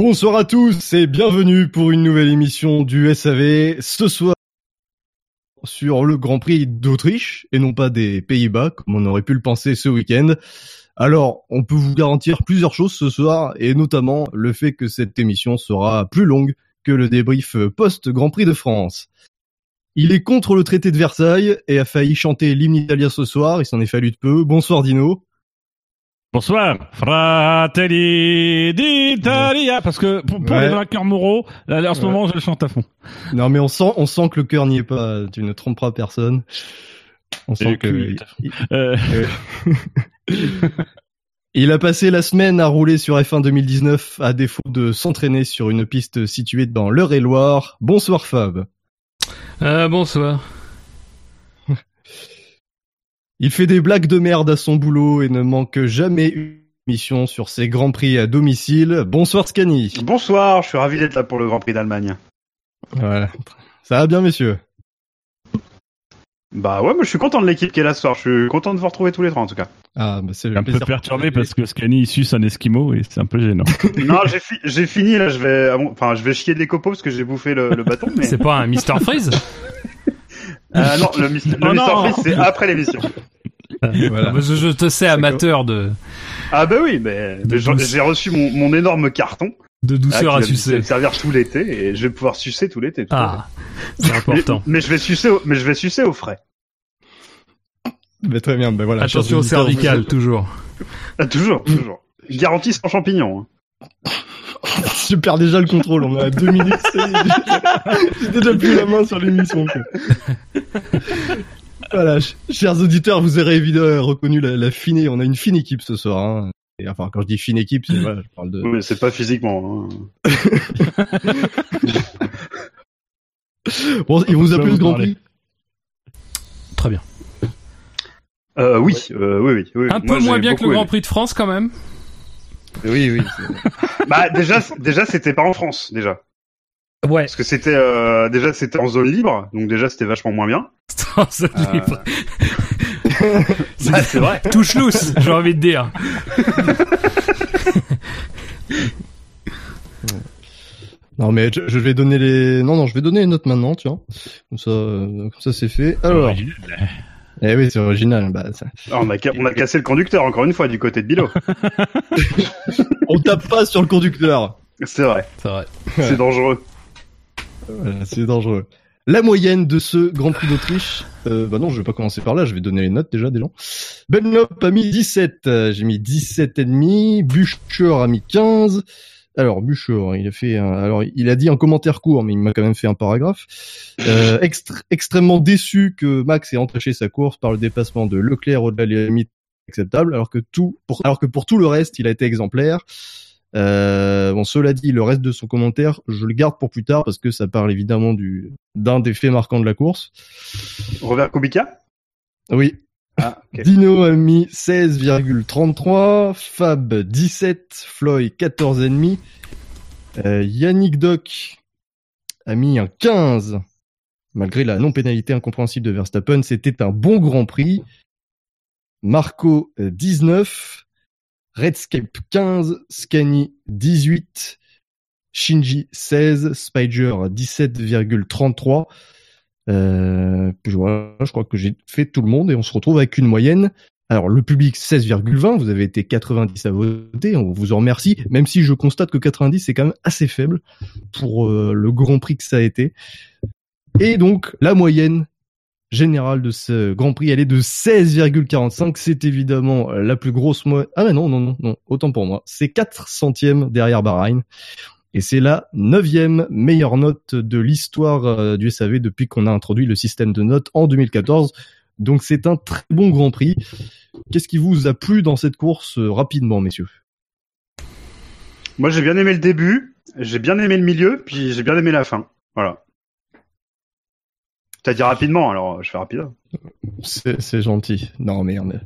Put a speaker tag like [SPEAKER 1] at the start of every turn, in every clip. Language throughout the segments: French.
[SPEAKER 1] Bonsoir à tous et bienvenue pour une nouvelle émission du SAV. Ce soir sur le Grand Prix d'Autriche et non pas des Pays-Bas comme on aurait pu le penser ce week-end. Alors, on peut vous garantir plusieurs choses ce soir et notamment le fait que cette émission sera plus longue que le débrief post-Grand Prix de France. Il est contre le traité de Versailles et a failli chanter l'hymne italien ce soir, il s'en est fallu de peu. Bonsoir Dino.
[SPEAKER 2] Bonsoir, Fratelli d'Italia, parce que pour, pour
[SPEAKER 1] Ouais.
[SPEAKER 2] les vainqueurs moraux, là, en ce
[SPEAKER 1] Ouais.
[SPEAKER 2] moment, je le chante à fond.
[SPEAKER 1] Non mais on sent, on sent que le cœur n'y est pas, tu ne tromperas personne. On sent que-
[SPEAKER 2] Euh,
[SPEAKER 1] Il a passé la semaine à rouler sur F1 2019 à défaut de s'entraîner sur une piste située dans l'Eure-et-Loire. Bonsoir Fab.
[SPEAKER 3] Euh, bonsoir.
[SPEAKER 1] Il fait des blagues de merde à son boulot et ne manque jamais une mission sur ses grands prix à domicile. Bonsoir Scani.
[SPEAKER 4] Bonsoir, je suis ravi d'être là pour le Grand Prix d'Allemagne.
[SPEAKER 1] Voilà. Ça va bien messieurs?
[SPEAKER 4] Bah ouais, moi je suis content de l'équipe qui est là ce soir. Je suis content de vous retrouver tous les trois en tout cas.
[SPEAKER 1] Ah bah c'est
[SPEAKER 2] un peu perturbé parce que Scani il suce un esquimau et c'est un peu gênant.
[SPEAKER 4] non, j'ai fi- j'ai fini là. Je vais, ah enfin, je vais chier des copeaux parce que j'ai bouffé le, le bâton. Mais
[SPEAKER 3] C'est pas un Mr. Freeze?
[SPEAKER 4] Ah non, le, le
[SPEAKER 2] Oh
[SPEAKER 4] Mister
[SPEAKER 2] non.
[SPEAKER 4] Freeze, c'est après l'émission.
[SPEAKER 1] Voilà.
[SPEAKER 3] je, je te sais amateur de,
[SPEAKER 4] Ah bah oui, mais, mais j'ai reçu mon, mon énorme carton.
[SPEAKER 3] de
[SPEAKER 4] ah,
[SPEAKER 3] douceur
[SPEAKER 4] qui
[SPEAKER 3] à
[SPEAKER 4] va me
[SPEAKER 3] sucer.
[SPEAKER 4] servir tout l'été et je vais pouvoir sucer tout l'été.
[SPEAKER 3] Ah, c'est important.
[SPEAKER 4] Mais, mais je vais sucer, au, mais je vais sucer au frais.
[SPEAKER 1] Bah, très bien, bah voilà.
[SPEAKER 3] Attention au cervical, toujours.
[SPEAKER 4] Ah, toujours, toujours. Garantie sans champignons. hein.
[SPEAKER 1] Je perds déjà le contrôle, on est à deux minutes. J'ai déjà plus la main sur l'émission. Voilà, ch- chers auditeurs, vous aurez évidemment reconnu la, la fine. On a une fine équipe ce soir. Hein. Et, enfin, quand je dis fine équipe, c'est voilà, je parle de.
[SPEAKER 4] Oui, mais c'est pas physiquement. hein.
[SPEAKER 1] Bon, il vous a
[SPEAKER 2] peut
[SPEAKER 1] plu
[SPEAKER 2] vous
[SPEAKER 1] ce Grand. Prix
[SPEAKER 3] Très bien.
[SPEAKER 4] Euh, oui, euh, oui, oui, oui.
[SPEAKER 3] Un
[SPEAKER 4] Moi,
[SPEAKER 3] peu moins bien que le Grand. Prix de France, quand même.
[SPEAKER 1] Oui, oui.
[SPEAKER 4] Bah déjà, déjà c'était pas en France déjà.
[SPEAKER 3] Ouais.
[SPEAKER 4] Parce que c'était euh, déjà c'était en zone libre, donc déjà c'était vachement moins bien.
[SPEAKER 3] C'est
[SPEAKER 4] Euh,
[SPEAKER 3] libre.
[SPEAKER 4] Bah, c'est vrai.
[SPEAKER 3] Touche lousse, j'ai envie de dire.
[SPEAKER 1] Non, mais je, je vais donner les. Non, non, je vais donner les notes maintenant, tu vois. Comme ça, euh, comme ça, c'est fait. Alors. Eh oui, c'est original. Bah, ça-
[SPEAKER 4] Ah, on, a, ca- on a cassé le conducteur encore une fois du côté de Bilo.
[SPEAKER 1] On tape pas sur le conducteur.
[SPEAKER 4] c'est vrai,
[SPEAKER 3] C'est vrai.
[SPEAKER 4] c'est dangereux.
[SPEAKER 1] Voilà, c'est dangereux. La moyenne de ce Grand Prix d'Autriche, euh, bah non, je vais pas commencer par là, je vais donner les notes déjà des gens. Benlop a mis 17, euh, j'ai mis 17 et demi, Bucher a mis 15. Alors Bucher, il a fait un, alors il a dit un commentaire court, mais il m'a quand même fait un paragraphe. Euh, extr- extrêmement déçu que Max ait entaché sa course par le dépassement de Leclerc au-delà des limites acceptables, alors que tout, pour, alors que pour tout le reste, il a été exemplaire. Euh, bon, cela dit, le reste de son commentaire, je le garde pour plus tard parce que ça parle évidemment du d'un des faits marquants de la course.
[SPEAKER 4] Robert Kubica?
[SPEAKER 1] Oui,
[SPEAKER 4] Ah.
[SPEAKER 1] Dino a mis 16,33, Fab 17, Floyd 14,5, euh, Yannick Doc a mis un 15. Malgré la non-pénalité incompréhensible de Verstappen, c'était un bon Grand Prix. Marco euh, 19, Redscape 15, Scani 18, Shinji 16, Spider 17,33. Euh, je crois que j'ai fait tout le monde et on se retrouve avec une moyenne. Alors le public 16,20, vous avez été 90 à voter, on vous en remercie, même si je constate que 90 c'est quand même assez faible pour euh, le Grand Prix que ça a été. Et donc la moyenne générale de ce Grand Prix, elle est de 16,45. C'est évidemment la plus grosse moyenne. Ah mais non, non, non, non, autant pour moi. C'est 4 centièmes derrière Bahreïn. Et c'est la neuvième meilleure note de l'histoire euh, du SAV depuis qu'on a introduit le système de notes en 2014. Donc c'est un très bon Grand Prix. Qu'est-ce qui vous a plu dans cette course euh, rapidement, messieurs?
[SPEAKER 4] Moi j'ai bien aimé le début, j'ai bien aimé le milieu, puis j'ai bien aimé la fin. Voilà. T'as dit rapidement, alors je fais rapide.
[SPEAKER 1] C'est gentil. Non merde.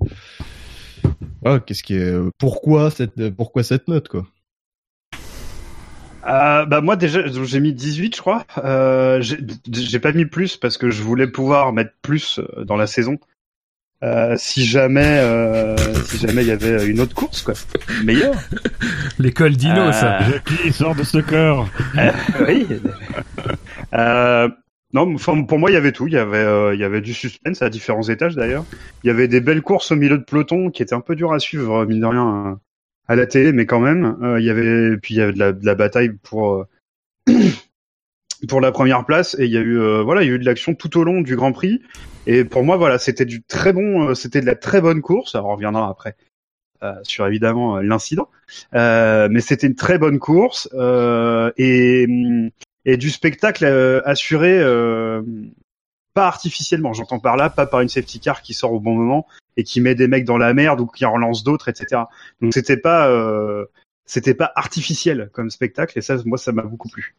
[SPEAKER 1] Ah, qu'est-ce qui est euh, pourquoi cette pourquoi cette note quoi?
[SPEAKER 4] Euh, bah moi déjà j'ai mis 18 je crois. Euh, j'ai j'ai pas mis plus parce que je voulais pouvoir mettre plus euh, dans la saison. euh, si jamais, euh, si jamais il y avait une autre course, quoi, meilleure.
[SPEAKER 3] L'école Dino,
[SPEAKER 4] Euh,
[SPEAKER 3] ça.
[SPEAKER 2] Jackie, sort de ce corps.
[SPEAKER 4] oui. Euh, non, enfin, pour moi, il y avait tout. Il y avait, euh, il y avait du suspense à différents étages d'ailleurs. Il y avait des belles courses au milieu de peloton qui étaient un peu dures à suivre, mine de rien, euh, à la télé, mais quand même. Euh, il y avait, puis il y avait de la, bataille pour euh, pour la première place et il y a eu, euh, voilà, il y a eu de l'action tout au long du Grand Prix. Et pour moi, voilà, c'était du très bon, c'était de la très bonne course. Alors, on reviendra après sur évidemment l'incident, mais c'était une très bonne course et hum, et du spectacle assuré pas artificiellement. J'entends par là, pas par une safety car qui sort au bon moment et qui met des mecs dans la merde ou qui en relance d'autres, etc. Donc c'était pas euh, c'était pas artificiel comme spectacle et ça, moi, ça m'a beaucoup plu.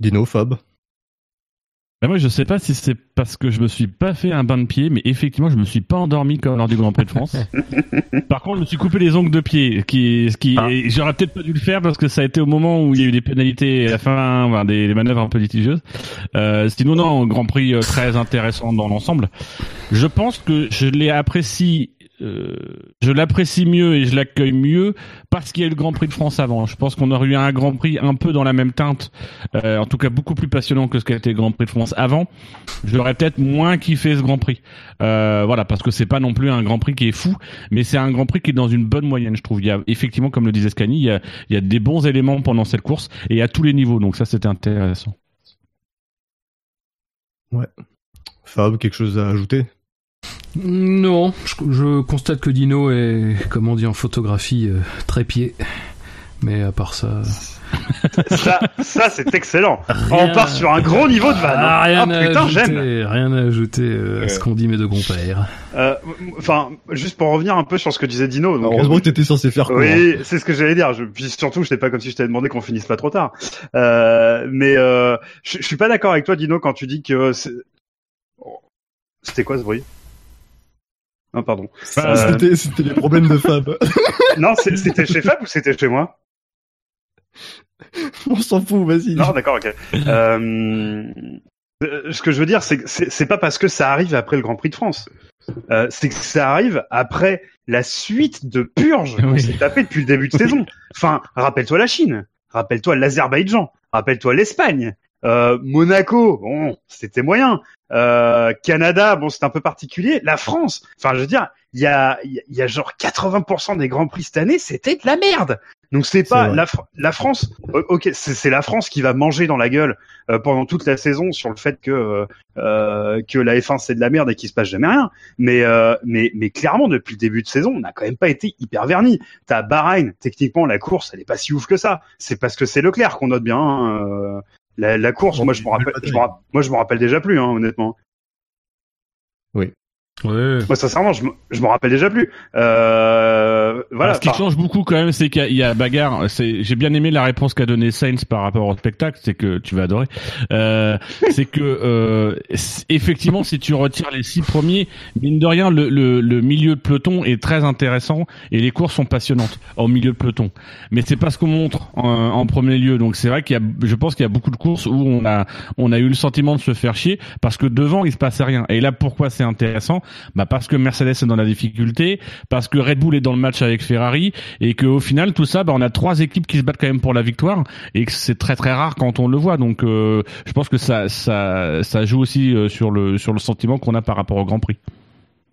[SPEAKER 1] Dino, Fab.
[SPEAKER 2] Ben moi, je sais pas si c'est parce que je me suis pas fait un bain de pied, mais effectivement, je me suis pas endormi comme lors du Grand Prix de France. Par contre, je me suis coupé les ongles de pied, qui, ce qui,
[SPEAKER 3] Ah.
[SPEAKER 2] j'aurais peut-être pas dû le faire parce que ça a été au moment où il y a eu des pénalités à la fin, enfin, des, des manœuvres un peu litigieuses. Euh, sinon, non, Grand Prix euh, très intéressant dans l'ensemble. Je pense que je l'ai apprécié. Euh, je l'apprécie mieux et je l'accueille mieux parce qu'il y a eu le Grand Prix de France avant. Je pense qu'on aurait eu un Grand Prix un peu dans la même teinte, euh, en tout cas beaucoup plus passionnant que ce qu'a été le Grand Prix de France avant. J'aurais peut-être moins kiffé ce Grand Prix. Euh, voilà, parce que c'est pas non plus un Grand Prix qui est fou, mais c'est un Grand Prix qui est dans une bonne moyenne, je trouve. Il y a effectivement, comme le disait Scani, il y a, il y a des bons éléments pendant cette course et à tous les niveaux. Donc ça, c'était intéressant.
[SPEAKER 1] Fab, quelque chose à ajouter?
[SPEAKER 3] Non, je, je constate que Dino est, comme on dit en photographie, euh, trépied. Mais à part ça.
[SPEAKER 4] Ça, ça c'est excellent.
[SPEAKER 3] Rien-
[SPEAKER 4] On part sur un gros niveau de vanne. hein.
[SPEAKER 3] Ah, rien,
[SPEAKER 4] Ah,
[SPEAKER 3] à
[SPEAKER 4] putain,
[SPEAKER 3] ajouter,
[SPEAKER 4] j'aime.
[SPEAKER 3] rien à ajouter euh, à ce qu'ont dit mes deux compères.
[SPEAKER 4] Euh, Enfin, juste pour revenir un peu sur ce que disait Dino. donc,
[SPEAKER 1] Heureusement que t'étais censé faire court. hein.
[SPEAKER 4] Oui, c'est ce que j'allais dire. Je, puis surtout, je pas comme si je t'avais demandé qu'on finisse pas trop tard. Euh, mais euh, je, je suis pas d'accord avec toi, Dino, quand tu dis que c'est- c'était quoi ce bruit? Non, pardon. Euh,
[SPEAKER 1] C'était les problèmes de Fab.
[SPEAKER 4] non, c'est- c'était chez Fab ou c'était chez moi?
[SPEAKER 1] On s'en fout, vas-y.
[SPEAKER 4] Non, d'accord, ok. Euh, euh, ce que je veux dire, c'est que c'est c'est pas parce que ça arrive après le Grand Prix de France. Euh, c'est que ça arrive après la suite de purges qu'on
[SPEAKER 2] Oui.
[SPEAKER 4] s'est tapé depuis le début de saison. Enfin, rappelle-toi la Chine, rappelle-toi l'Azerbaïdjan, rappelle-toi l'Espagne, euh, Monaco, bon, c'était moyen. Euh, Canada, bon, c'est un peu particulier. La France, enfin, je veux dire, il y a, il y a- il y a genre 80% des grands prix cette année, c'était de la merde. Donc c'est pas la, la France. o- Ok, c'est la France qui va manger dans la gueule euh, pendant toute la saison sur le fait que euh, euh, que la F1 c'est de la merde et qu'il se passe jamais rien. Mais euh, mais mais clairement depuis le début de saison, on n'a quand même pas été hyper verni. T'as Bahreïn, techniquement la course, elle est pas si ouf que ça. C'est parce que c'est Leclerc qu'on note bien. hein, euh, la, la course,
[SPEAKER 1] Bon,
[SPEAKER 4] moi je me rappelle, je me rapp- moi je me rappelle déjà plus, hein, honnêtement.
[SPEAKER 3] Ouais.
[SPEAKER 4] Moi sincèrement, je je me rappelle déjà plus. Euh, voilà.
[SPEAKER 2] Alors, ce qui change beaucoup quand même, c'est qu'il y a- bagarre. C'est, j'ai bien aimé la réponse qu'a donnée Sainz par rapport au spectacle, c'est que tu vas adorer. Euh, c'est que euh, effectivement, si tu retires les six premiers, mine de rien, le, le, le milieu de peloton est très intéressant et les courses sont passionnantes au milieu de peloton. Mais c'est pas ce qu'on montre en, en premier lieu. Donc c'est vrai qu'il y a, je pense qu'il y a beaucoup de courses où on a, on a eu le sentiment de se faire chier parce que devant il se passait rien. Et là, pourquoi c'est intéressant? Bah parce que Mercedes est dans la difficulté, parce que Red Bull est dans le match avec Ferrari et que au final tout ça, bah, on a trois équipes qui se battent quand même pour la victoire et que c'est très très rare quand on le voit. Donc euh, je pense que ça ça ça joue aussi euh, sur le sur le sentiment qu'on a par rapport au Grand Prix.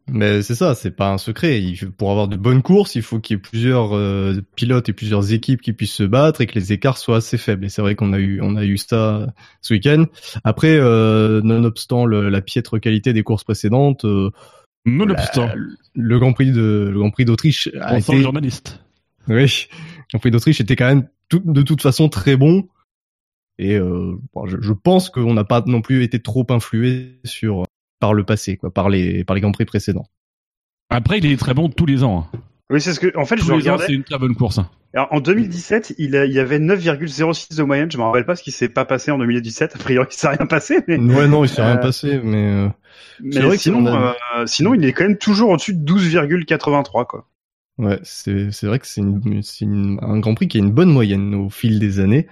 [SPEAKER 1] Mais c'est ça, c'est pas un secret. Il, pour avoir de bonnes courses, il faut qu'il y ait plusieurs euh, pilotes et plusieurs équipes qui puissent se battre et que les écarts soient assez faibles. Et c'est vrai qu'on a eu, on a eu ça ce week-end. Après, euh, nonobstant le- la piètre qualité des courses précédentes, euh,
[SPEAKER 2] Nonobstant,
[SPEAKER 1] la- le Grand Prix de, le Grand Prix d'Autriche a été,
[SPEAKER 2] le journaliste.
[SPEAKER 1] oui, le Grand Prix d'Autriche était quand même tout- de toute façon très bon. Et euh, bon, je, je pense qu'on n'a pas non plus été trop influé sur par le passé, quoi, par les par les Grands Prix précédents.
[SPEAKER 2] Après, il est très bon tous les ans. hein.
[SPEAKER 4] oui, c'est ce que. En fait, je
[SPEAKER 2] Tous les ans,
[SPEAKER 4] regardais.
[SPEAKER 2] c'est une très bonne course. hein.
[SPEAKER 4] Alors, en 2017, il, a- il y avait 9,06 de moyenne. Je me rappelle pas ce qui s'est pas passé en 2017. A priori, il s'est rien passé, mais,
[SPEAKER 1] Ouais, non, il s'est rien
[SPEAKER 4] Euh,
[SPEAKER 1] passé, mais euh,
[SPEAKER 4] mais
[SPEAKER 1] vrai que
[SPEAKER 4] sinon,
[SPEAKER 1] a-
[SPEAKER 4] euh, sinon, il est quand même toujours au-dessus de 12,83 quoi.
[SPEAKER 1] ouais, c'est c'est vrai que c'est une, c'est une- un Grand Prix qui a une bonne moyenne au fil des années.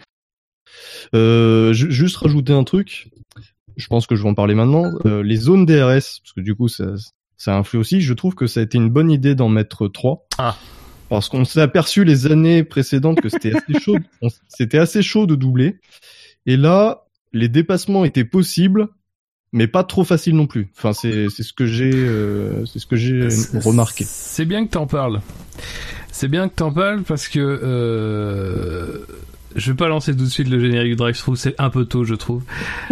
[SPEAKER 1] Euh, ju- juste rajouter un truc. Je pense que je vais en parler maintenant. Euh, les zones DRS, parce que du coup, ça, ça influe aussi. Je trouve que ça a été une bonne idée d'en mettre trois.
[SPEAKER 3] Ah.
[SPEAKER 1] Parce qu'on s'est aperçu les années précédentes que c'était assez chaud. C'était assez chaud de doubler. Et là, les dépassements étaient possibles, mais pas trop faciles non plus. Enfin, c'est c'est ce que j'ai euh, c'est ce que j'ai
[SPEAKER 3] C'est-
[SPEAKER 1] remarqué.
[SPEAKER 3] C'est bien que t'en parles. C'est bien que t'en parles parce que euh, je vais pas lancer tout de suite le générique du drive-thru, c'est un peu tôt, je trouve.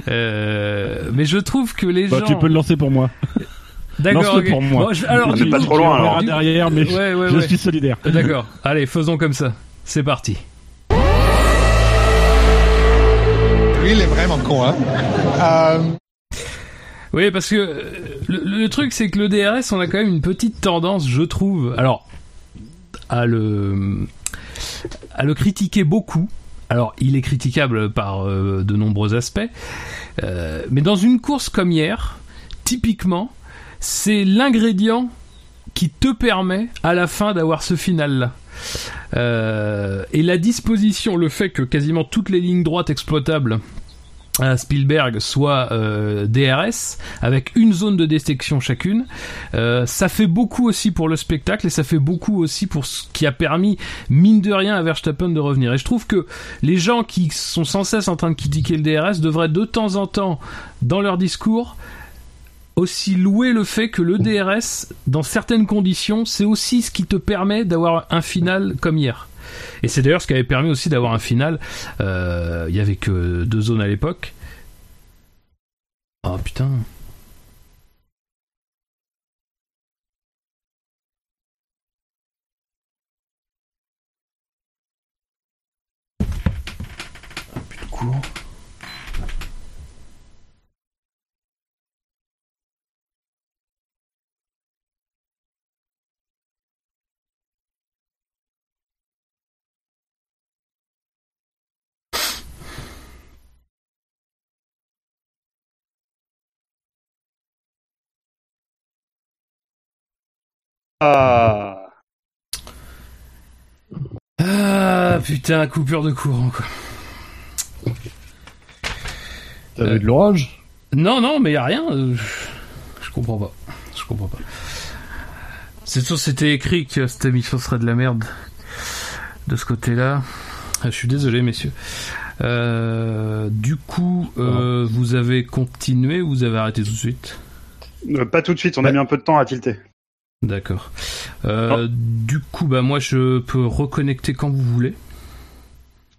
[SPEAKER 3] Euh, mais je trouve que les
[SPEAKER 2] Bah,
[SPEAKER 3] gens.
[SPEAKER 2] tu peux le lancer pour moi.
[SPEAKER 3] D'accord.
[SPEAKER 2] lance-le
[SPEAKER 3] ok.
[SPEAKER 2] pour moi.
[SPEAKER 3] Bon, je- alors,
[SPEAKER 4] On pas trop loin, alors.
[SPEAKER 2] Derrière, mais
[SPEAKER 3] Ouais, ouais,
[SPEAKER 2] je
[SPEAKER 3] ouais.
[SPEAKER 2] suis solidaire.
[SPEAKER 3] D'accord. Allez, faisons comme ça. C'est parti.
[SPEAKER 5] Lui, il est vraiment con, hein. Euh,
[SPEAKER 3] Oui, parce que euh, le, le truc, c'est que le DRS, on a quand même une petite tendance, je trouve, alors, à le, à le critiquer beaucoup. Alors, il est critiquable par euh, de nombreux aspects, euh, mais dans une course comme hier, typiquement, c'est l'ingrédient qui te permet à la fin d'avoir ce final-là. Euh, et la disposition, le fait que quasiment toutes les lignes droites exploitables à Spielberg soient euh, DRS avec une zone de détection chacune, euh, ça fait beaucoup aussi pour le spectacle et ça fait beaucoup aussi pour ce qui a permis mine de rien à Verstappen de revenir. Et je trouve que les gens qui sont sans cesse en train de critiquer le DRS devraient de temps en temps dans leur discours aussi louer le fait que le DRS, dans certaines conditions, c'est aussi ce qui te permet d'avoir un final comme hier. Et c'est d'ailleurs ce qui avait permis aussi d'avoir un final. Euh, Il y avait que deux zones à l'époque. Oh putain. Ah, plus de cours.
[SPEAKER 4] Ah.
[SPEAKER 3] Ah putain, coupure de courant quoi.
[SPEAKER 1] T'avais
[SPEAKER 3] Euh,
[SPEAKER 1] de l'orage?
[SPEAKER 3] Non, non, mais y a rien. euh, Je comprends pas. Je comprends pas. C'est sûr, c'était écrit que cette émission serait de la merde de ce côté-là. Ah, Je suis désolé, messieurs. Euh, du coup, euh, vous avez continué ou vous avez arrêté tout de suite?
[SPEAKER 4] Euh, Pas tout de suite, on a
[SPEAKER 1] Ouais.
[SPEAKER 4] mis un peu de temps à tilter.
[SPEAKER 3] D'accord. Euh, Du coup, bah moi, je peux reconnecter quand vous voulez.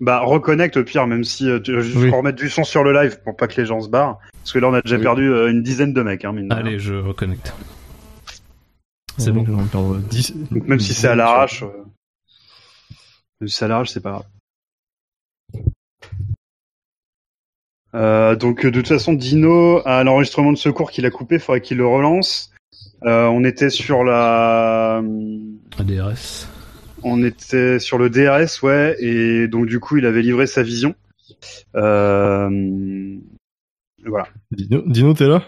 [SPEAKER 4] Bah, reconnecte au pire, même si euh, tu, juste
[SPEAKER 1] Oui.
[SPEAKER 4] pour remettre du son sur le live pour pas que les gens se barrent. Parce que là, on a déjà
[SPEAKER 1] Oui.
[SPEAKER 4] perdu euh, une dizaine de mecs, hein, mine de rien.
[SPEAKER 3] Allez, je reconnecte. C'est
[SPEAKER 1] Ouais,
[SPEAKER 3] bon.
[SPEAKER 1] je vais en perdre 10.
[SPEAKER 4] Donc, même si c'est à l'arrache, euh, même si c'est à l'arrache, c'est pas grave. Euh, donc, de toute façon, Dino, à l'enregistrement de secours qu'il a coupé, faudrait qu'il le relance. Euh, on était sur la,
[SPEAKER 3] ADRS.
[SPEAKER 4] on était sur le DRS, ouais, et donc du coup, il avait livré sa vision. Euh, voilà.
[SPEAKER 1] Dino, Dino t'es là?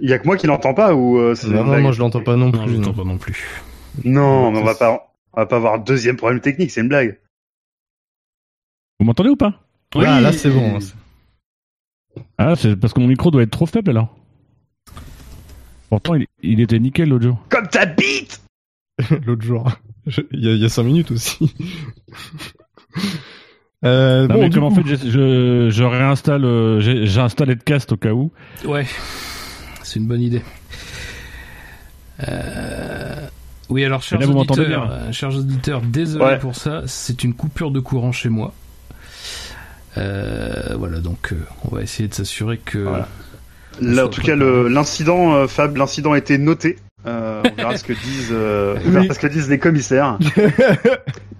[SPEAKER 4] Il y a que moi qui l'entends pas ou euh, c'est
[SPEAKER 1] Non, moi je l'entends pas non plus.
[SPEAKER 3] Non, je l'entends pas non plus.
[SPEAKER 4] Non, mais on va pas, on va pas avoir un deuxième problème technique, c'est une blague.
[SPEAKER 2] Vous m'entendez ou pas?
[SPEAKER 1] Ah, là c'est bon.
[SPEAKER 2] Ah, c'est parce que mon micro doit être trop faible alors. Pourtant, il, il était nickel l'autre jour.
[SPEAKER 4] Comme ta bite
[SPEAKER 1] L'autre jour. Je- Il y a, il y a 5 minutes aussi. euh,
[SPEAKER 2] Non,
[SPEAKER 1] bon,
[SPEAKER 2] mais comme en fait, j'ai- je, je réinstalle, euh, j'ai j'ai installé de cast au cas où.
[SPEAKER 3] Ouais, c'est une bonne idée. Euh, Oui, alors, chers auditeurs,
[SPEAKER 2] bien.
[SPEAKER 3] chers auditeurs, désolé
[SPEAKER 4] Ouais.
[SPEAKER 3] pour ça, c'est une coupure de courant chez moi. Euh, voilà, donc euh, on va essayer de s'assurer que.
[SPEAKER 4] Voilà. Là, en tout cas, l'incident, euh, Fab, l'incident a été noté. Euh, on verra ce que disent, euh, on verra
[SPEAKER 1] Oui.
[SPEAKER 4] ce que disent les commissaires.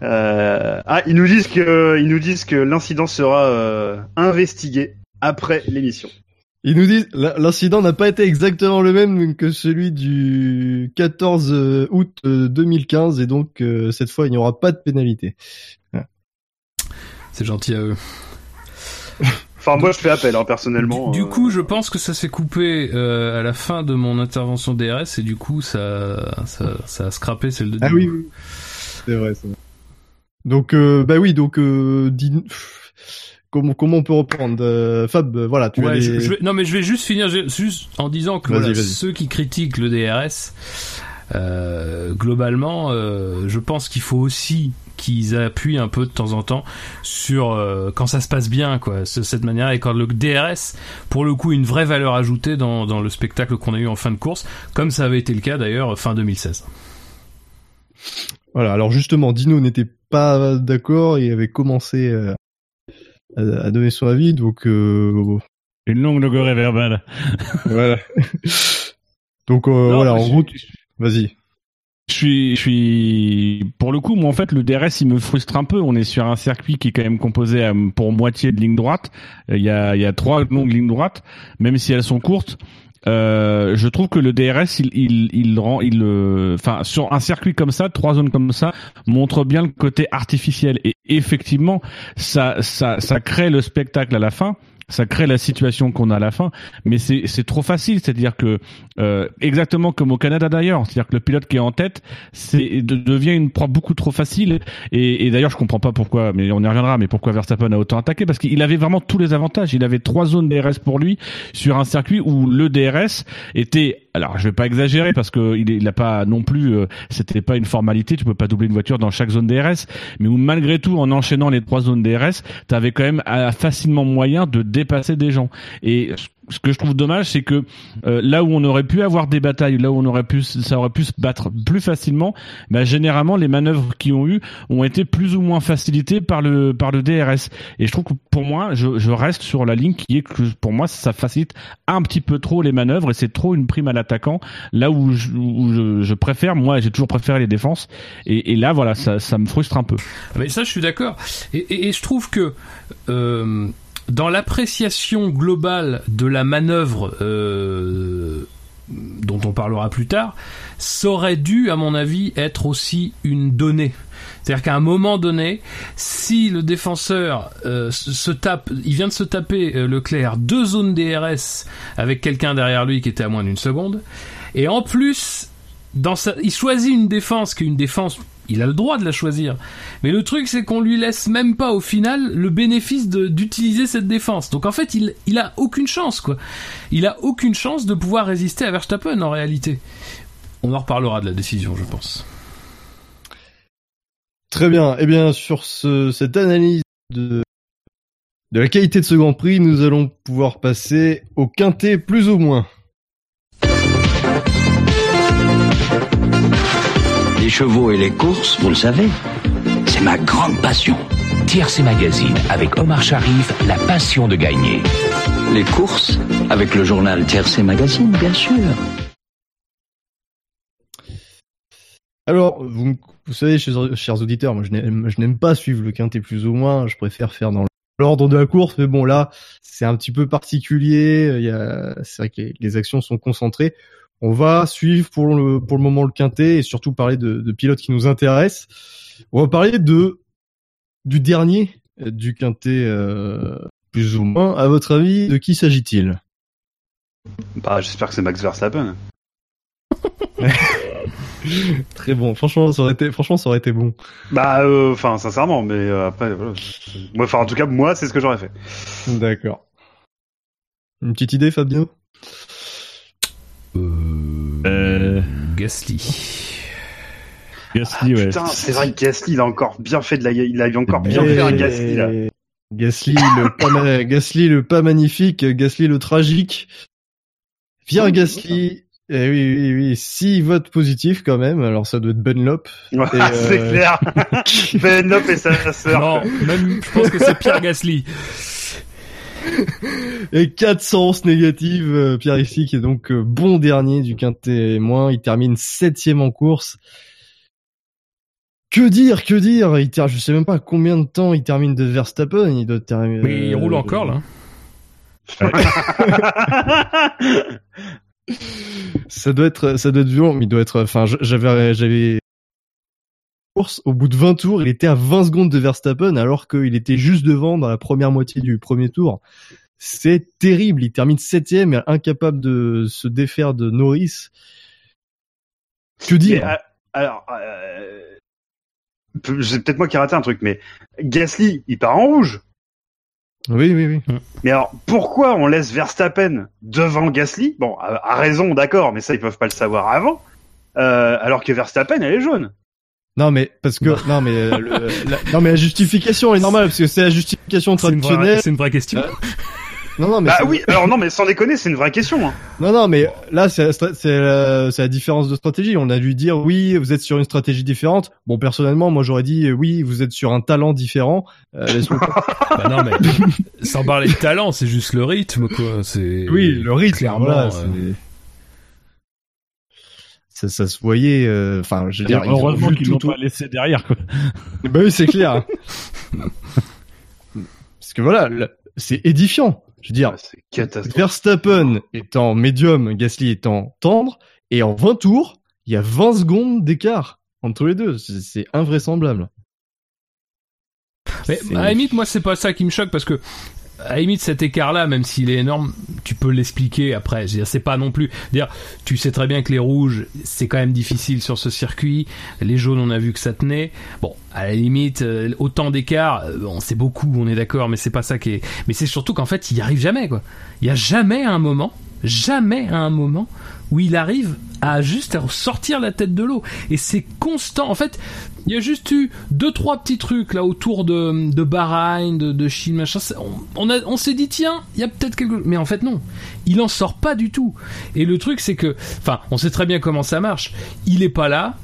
[SPEAKER 4] Euh, ah, ils nous disent que, ils nous disent que l'incident sera euh, investigué après l'émission.
[SPEAKER 1] ils nous disent l'incident n'a pas été exactement le même que celui du 14 août euh, 2015 et donc euh, cette fois il n'y aura pas de pénalité.
[SPEAKER 3] C'est gentil à eux.
[SPEAKER 4] Enfin, moi, je fais appel, hein, personnellement.
[SPEAKER 3] Du, du
[SPEAKER 4] euh,
[SPEAKER 3] coup, je pense que ça s'est coupé euh, à la fin de mon intervention DRS et du coup, ça, ça, ça a scrappé celle de
[SPEAKER 1] Ah oui, oui. c'est vrai, c'est vrai. Donc euh, bah oui, donc euh, Din- comment comment on peut reprendre euh, Fab, voilà, tu as
[SPEAKER 3] Ouais, je- je vais- non mais je vais juste finir juste en disant que voilà, ceux qui critiquent le DRS, euh, globalement, euh, je pense qu'il faut aussi qu'ils appuient un peu de temps en temps sur euh, quand ça se passe bien, quoi, de cette manière, et quand le DRS, pour le coup, une vraie valeur ajoutée dans, dans le spectacle qu'on a eu en fin de course, comme ça avait été le cas d'ailleurs fin 2016.
[SPEAKER 1] Voilà, alors justement, Dino n'était pas d'accord et avait commencé euh, à, à donner son avis, donc euh,
[SPEAKER 2] Une longue logorée verbale.
[SPEAKER 1] voilà. donc euh,
[SPEAKER 2] Non,
[SPEAKER 1] voilà, en gros, tu- vas-y.
[SPEAKER 2] Je suis, pour le coup, moi en fait, le DRS il me frustre un peu. On est sur un circuit qui est quand même composé à- pour moitié de. Il y a, il y a trois longues lignes droites, même si elles sont courtes. Euh, je trouve que le DRS, il, rend, il, euh, enfin, sur un circuit comme ça, trois zones comme ça, montre bien le côté artificiel. Et effectivement, ça, ça, ça crée le spectacle à la fin. Ça crée la situation qu'on a à la fin, mais c'est c'est trop facile, c'est-à-dire que euh, exactement comme au Canada d'ailleurs, c'est-à-dire que le pilote qui est en tête, c'est de- devient une proie beaucoup trop facile. Et, et d'ailleurs, je comprends pas pourquoi, mais on y reviendra. Mais pourquoi Verstappen a autant attaqué Parce qu'il avait vraiment tous les avantages. Il avait trois zones DRS pour lui sur un circuit où le DRS était. Alors, je vais pas exagérer parce que il, est- il a pas non plus. euh, C'était pas une formalité. Tu peux pas doubler une voiture dans chaque zone DRS. Mais où malgré tout, en enchaînant les trois zones DRS, tu avais quand même euh, facilement moyen de dépasser des gens. Et ce que je trouve dommage, c'est que euh, là où on aurait pu avoir des batailles, là où on aurait pu, ça aurait pu se battre plus facilement, bah, généralement les manœuvres qui ont eu ont été plus ou moins facilitées par le par le DRS. Et je trouve que pour moi, je, reste sur la ligne qui est que pour moi ça facilite un petit peu trop les manœuvres et c'est trop une prime à l'attaquant. Là où je, je, préfère, moi j'ai toujours préféré les défenses. Et, là voilà, ça, me frustre un peu.
[SPEAKER 3] Mais ça, je suis d'accord. Et je trouve que euh, dans l'appréciation globale de la manœuvre euh, dont on parlera plus tard, ça aurait dû, à mon avis, être aussi une donnée. C'est-à-dire qu'à un moment donné, si le défenseur euh, se tape, il vient de se taper euh, Leclerc deux zones DRS avec quelqu'un derrière lui qui était à moins d'une seconde, et en plus, dans sa, il choisit une défense qui est une défense, il a le droit de la choisir. Mais le truc, c'est qu'on lui laisse même pas au final le bénéfice d'utiliser cette défense. Donc en fait, il, il a aucune chance, quoi. Il a aucune chance de pouvoir résister à Verstappen en réalité. On en reparlera de la décision, je pense.
[SPEAKER 1] Très bien. Eh bien, sur ce, cette analyse de, de la qualité de ce Grand Prix, nous allons pouvoir passer au quintet plus ou moins.
[SPEAKER 6] Les chevaux et les courses, vous le savez, c'est ma grande passion.
[SPEAKER 7] TRC Magazine avec Omar Sharif, la passion de gagner.
[SPEAKER 6] Les courses, avec le journal TRC Magazine, bien sûr.
[SPEAKER 1] Alors, vous, me- vous savez, chers, chers auditeurs, moi je n'aime pas suivre le quintet plus ou moins, je préfère faire dans l'ordre de la course, mais bon là, c'est un petit peu particulier, il y a, c'est vrai que les, les actions sont concentrées. On va suivre pour le, pour le moment le quintet et surtout parler de, de pilotes qui nous intéressent. On va parler de du dernier euh, du quintet euh, plus ou moins. À votre avis, de qui s'agit-il?
[SPEAKER 4] Bah, j'espère que c'est Max Verstappen.
[SPEAKER 1] Très bon, franchement, ça aurait été, franchement, ça aurait été bon.
[SPEAKER 4] Bah, euh, enfin, sincèrement, mais euh, après, voilà. Moi, enfin, en tout cas, moi, c'est ce que j'aurais fait.
[SPEAKER 1] D'accord. Une petite idée, Fabien?
[SPEAKER 2] Euh,
[SPEAKER 3] Gasly.
[SPEAKER 2] Gasly, ouais.
[SPEAKER 4] Putain, c'est vrai que Gasly, il a encore bien fait de la, il a encore bien
[SPEAKER 1] Et-
[SPEAKER 4] fait un Gasly, là.
[SPEAKER 1] Gasly, le pas, ma- Gasly, le pas magnifique, Gasly, le tragique. Pierre Gasly, eh oui, oui, oui, six votes positifs quand même, alors ça doit être Benlop.
[SPEAKER 4] Ouais,
[SPEAKER 1] Et, euh,
[SPEAKER 4] c'est clair. Ben Lop et sa sœur.
[SPEAKER 3] Non, même, je pense que c'est Pierre Gasly.
[SPEAKER 1] Et 400 négatives, euh, Pierre Gasly qui est donc euh, bon dernier du quintet moins, il termine septième en course. Que dire, que dire? Il ter... Je sais même pas combien de temps il termine de Verstappen, il doit terminer...
[SPEAKER 3] Mais il roule
[SPEAKER 1] euh,
[SPEAKER 3] encore, là.
[SPEAKER 1] Ça doit être, ça doit être violent, mais il doit être, enfin, j'avais, j'avais, course, au bout de 20 tours, il était à 20 secondes de Verstappen, alors qu'il était juste devant dans la première moitié du premier tour. C'est terrible, il termine septième et incapable de se défaire de Norris. Que
[SPEAKER 4] Mais,
[SPEAKER 1] dire?
[SPEAKER 4] euh, alors, euh, c'est peut-être moi qui ai raté un truc, mais Gasly, il part en rouge.
[SPEAKER 1] Oui, oui, oui.
[SPEAKER 4] Mais alors, pourquoi on laisse Verstappen devant Gasly? Bon, à, à raison, d'accord, mais ça, ils peuvent pas le savoir avant. Euh, alors que Verstappen, elle est jaune.
[SPEAKER 1] Non, mais parce que non, mais euh, le- la, non, mais la justification est normale parce que c'est la justification traditionnelle.
[SPEAKER 3] c'est une vraie question.
[SPEAKER 1] Euh, Non, non, mais
[SPEAKER 4] Bah oui, alors non, mais sans déconner, c'est une vraie question. Hein.
[SPEAKER 1] non, non, mais là, c'est c'est la, c'est la différence de stratégie. On a dû dire oui, vous êtes sur une stratégie différente. Bon, personnellement, moi, j'aurais dit oui, vous êtes sur un talent différent. Euh, laisse-moi-
[SPEAKER 3] Bah non, mais sans parler de talent, c'est juste le rythme, quoi. C'est
[SPEAKER 1] oui, le rythme,
[SPEAKER 3] clairement.
[SPEAKER 1] voilà,
[SPEAKER 3] euh,
[SPEAKER 1] ça, ça se voyait. euh, Enfin, je veux dire,
[SPEAKER 2] Heureusement qu'ils
[SPEAKER 1] tout
[SPEAKER 2] l'ont
[SPEAKER 1] au-
[SPEAKER 2] pas laissé derrière, quoi.
[SPEAKER 1] Bah oui, c'est clair. Parce que voilà, c'est édifiant. Je veux dire,
[SPEAKER 4] Ah, c'est catastrophique.
[SPEAKER 1] Verstappen étant médium, Gasly étant tendre, et en 20 tours, il y a 20 secondes d'écart entre les deux. C'est invraisemblable.
[SPEAKER 3] Mais à la limite, moi, c'est pas ça qui me choque parce que, à la limite, cet écart-là, même s'il est énorme, tu peux l'expliquer après. C'est pas non plus. Dire, tu sais très bien que les rouges, c'est quand même difficile sur ce circuit. Les jaunes, on a vu que ça tenait. Bon, à la limite, euh, autant d'écart, euh, bon, c'est beaucoup, on est d'accord, mais c'est pas ça qui est. Mais c'est surtout qu'en fait, il y arrive jamais, quoi. Il y a jamais un moment, jamais un moment où il arrive à juste à sortir la tête de l'eau. Et c'est constant. En fait, il y a juste eu deux trois petits trucs là autour de, de Bahreïn, de, de Chine, machin. On, on, s'est dit tiens, il y a peut-être quelque mais en fait non, il en sort pas du tout. Et le truc c'est que, enfin, on sait très bien comment ça marche. Il est pas là.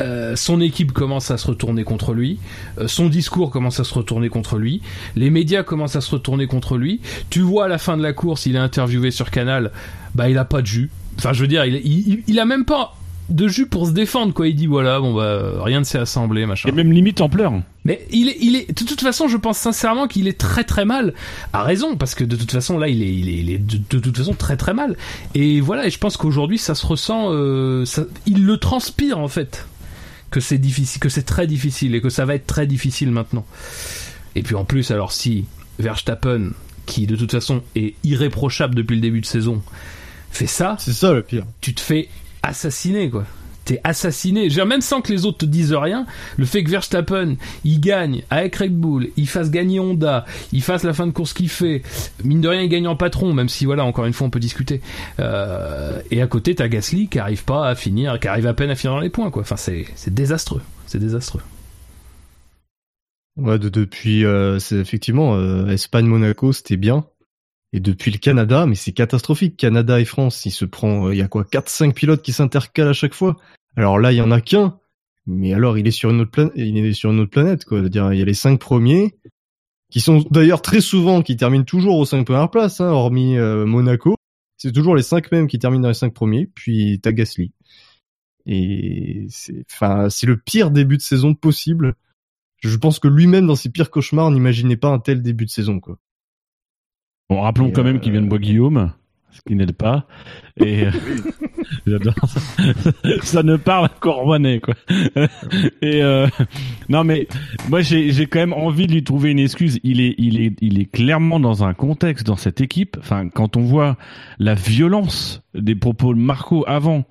[SPEAKER 3] euh, son équipe commence à se retourner contre lui, euh, son discours commence à se retourner contre lui, les médias commencent à se retourner contre lui. Tu vois à la fin de la course, il est interviewé sur Canal, bah il a pas de jus. Enfin, je veux dire, il, il, il a même pas de jus pour se défendre quoi. Il dit voilà, bon bah rien ne s'est assemblé, machin.
[SPEAKER 2] Et même limite en pleurs.
[SPEAKER 3] Mais il est, il est, de toute façon, je pense sincèrement qu'il est très très mal. À raison, parce que de toute façon, là, il est, il est, il est de, de toute façon très très mal. Et voilà, et je pense qu'aujourd'hui, ça se ressent, euh, ça, il le transpire en fait, que c'est difficile, que c'est très difficile et que ça va être très difficile maintenant. Et puis en plus, alors si Verstappen, qui de toute façon est irréprochable depuis le début de saison, fait ça,
[SPEAKER 1] C'est ça le pire.
[SPEAKER 3] tu te fais assassiner quoi. T'es assassiné. Dire, même sans que les autres te disent rien, le fait que Verstappen, il gagne avec Red Bull, il fasse gagner Honda, il fasse la fin de course qu'il fait, mine de rien, il gagne en patron, même si voilà, encore une fois, on peut discuter. Euh, et à côté, t'as Gasly qui arrive pas à finir, qui arrive à peine à finir dans les points, quoi. Enfin, c'est, c'est désastreux. C'est désastreux.
[SPEAKER 1] Ouais, de- depuis, euh, c'est effectivement euh, Espagne-Monaco, c'était bien. Et depuis le Canada, mais c'est catastrophique. Canada et France, il se prend, euh, il y a quoi, 4-5 pilotes qui s'intercalent à chaque fois. Alors là, il y en a qu'un, mais alors il est sur une autre planète, il est sur une autre planète, quoi. C'est-à-dire, il y a les cinq premiers, qui sont d'ailleurs très souvent, qui terminent toujours aux cinq premières places, hein, hormis euh, Monaco. C'est toujours les cinq mêmes qui terminent dans les cinq premiers, puis t'as Gasly. Et c'est, enfin, c'est le pire début de saison possible. Je pense que lui-même, dans ses pires cauchemars, n'imaginait pas un tel début de saison, quoi.
[SPEAKER 2] Bon, rappelons
[SPEAKER 1] Et,
[SPEAKER 2] quand même
[SPEAKER 1] euh,
[SPEAKER 2] qu'il vient de bois Guillaume, ce qui n'aide pas. Et euh, j'adore ça. ça ne parle Rouennais, quoi. Et euh, non, mais moi j'ai j'ai quand même envie de lui trouver une excuse. Il est il est il est clairement dans un contexte dans cette équipe. Enfin, quand on voit la violence des propos de Marco avant.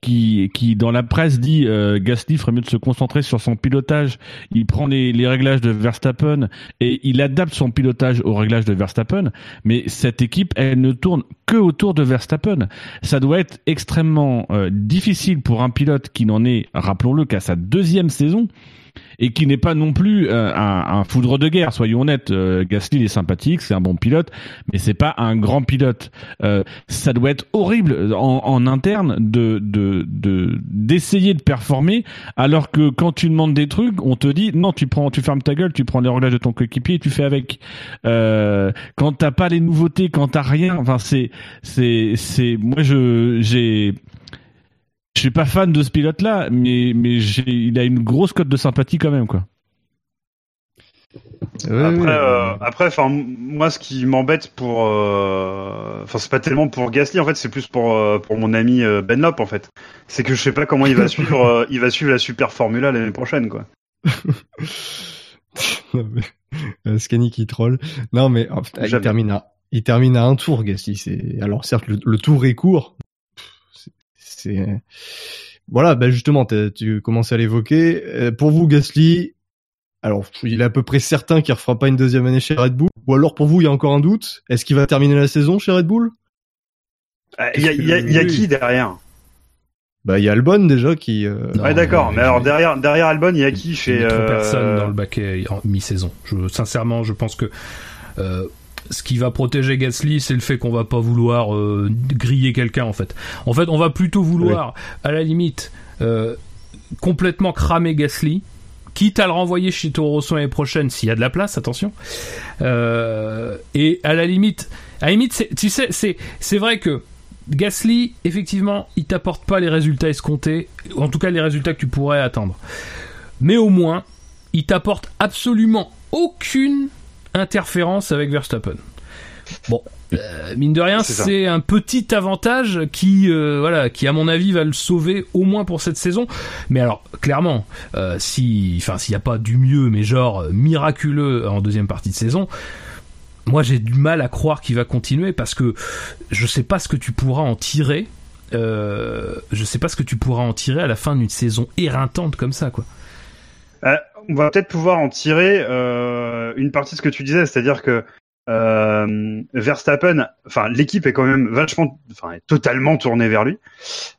[SPEAKER 2] Qui, qui dans la presse dit euh, Gasly ferait mieux de se concentrer sur son pilotage. Il prend les, les réglages de Verstappen et il adapte son pilotage aux réglages de Verstappen. Mais cette équipe, elle ne tourne que autour de Verstappen. Ça doit être extrêmement euh, difficile pour un pilote qui n'en est, rappelons-le, qu'à sa deuxième saison et qui n'est pas non plus euh, un, un foudre de guerre. Soyons honnêtes, euh, Gasly il est sympathique, c'est un bon pilote, mais c'est pas un grand pilote. Euh, ça doit être horrible en, en interne de de de d'essayer de performer, alors que quand tu demandes des trucs, on te dit non, tu prends, tu fermes ta gueule, tu prends les réglages de ton coéquipier tu fais avec. Euh, quand t'as pas les nouveautés, quand t'as rien, enfin c'est c'est c'est moi je j'ai je suis pas fan de ce pilote-là, mais mais j'ai, il a une grosse cote de sympathie quand même, quoi.
[SPEAKER 1] Ouais,
[SPEAKER 4] après,
[SPEAKER 1] ouais.
[SPEAKER 4] euh, après, enfin, moi, ce qui m'embête pour, euh, enfin, c'est pas tellement pour Gasly, en fait, c'est plus pour euh, pour mon ami euh, Ben Lop, en fait. C'est que je sais pas comment il va suivre, euh, il va suivre la Super Formula l'année prochaine, quoi.
[SPEAKER 1] Non, mais- Scani qui troll. Non, mais oh, putain, il termine à, il termine à un tour, Gasly. C'est, alors certes, le, le tour est court. C'est, voilà, bah justement, tu commençais à l'évoquer. Euh, pour vous, Gasly, Alors, il est à peu près certain qu'il refera pas une deuxième année chez Red Bull. Ou alors, pour vous, il y a encore un doute. Est-ce qu'il va terminer la saison chez Red Bull?
[SPEAKER 4] Euh, Il y a, il y a- il y a qui derrière?
[SPEAKER 1] Bah, il y a Albon déjà qui. euh,
[SPEAKER 3] Non,
[SPEAKER 4] Ouais, d'accord.
[SPEAKER 3] mais-
[SPEAKER 4] Mais alors derrière, derrière Albon, il y a qui chez
[SPEAKER 3] mis trop
[SPEAKER 4] euh,
[SPEAKER 3] personne dans le baquet en mi-saison. Je, sincèrement, je pense que euh, ce qui va protéger Gasly, c'est le fait qu'on va pas vouloir euh, griller quelqu'un en fait. En fait, on va plutôt vouloir, à la limite, euh, complètement cramer Gasly. Quitte à le renvoyer chez Toro Rosso l'année prochaine s'il y a de la place, attention. Euh, et à la limite, à limite, tu sais, c'est c'est vrai que Gasly, effectivement, il t'apporte pas les résultats escomptés, en tout cas les résultats que tu pourrais attendre. Mais au moins, il t'apporte absolument aucune interférence avec Verstappen. Bon, euh, mine de rien,
[SPEAKER 4] C'est
[SPEAKER 3] un petit avantage qui, euh, voilà, qui à mon avis va le sauver au moins pour cette saison. Mais alors, clairement, euh, si, enfin, s'il n'y a pas du mieux, mais genre miraculeux en deuxième partie de saison, moi j'ai du mal à croire qu'il va continuer parce que je sais pas ce que tu pourras en tirer. Je sais pas ce que tu pourras en tirer à la fin d'une saison éreintante comme ça, quoi.
[SPEAKER 4] On va peut-être pouvoir en tirer euh, une partie de ce que tu disais, c'est-à-dire que euh, Verstappen, enfin l'équipe est quand même vachement, enfin est totalement tournée vers lui.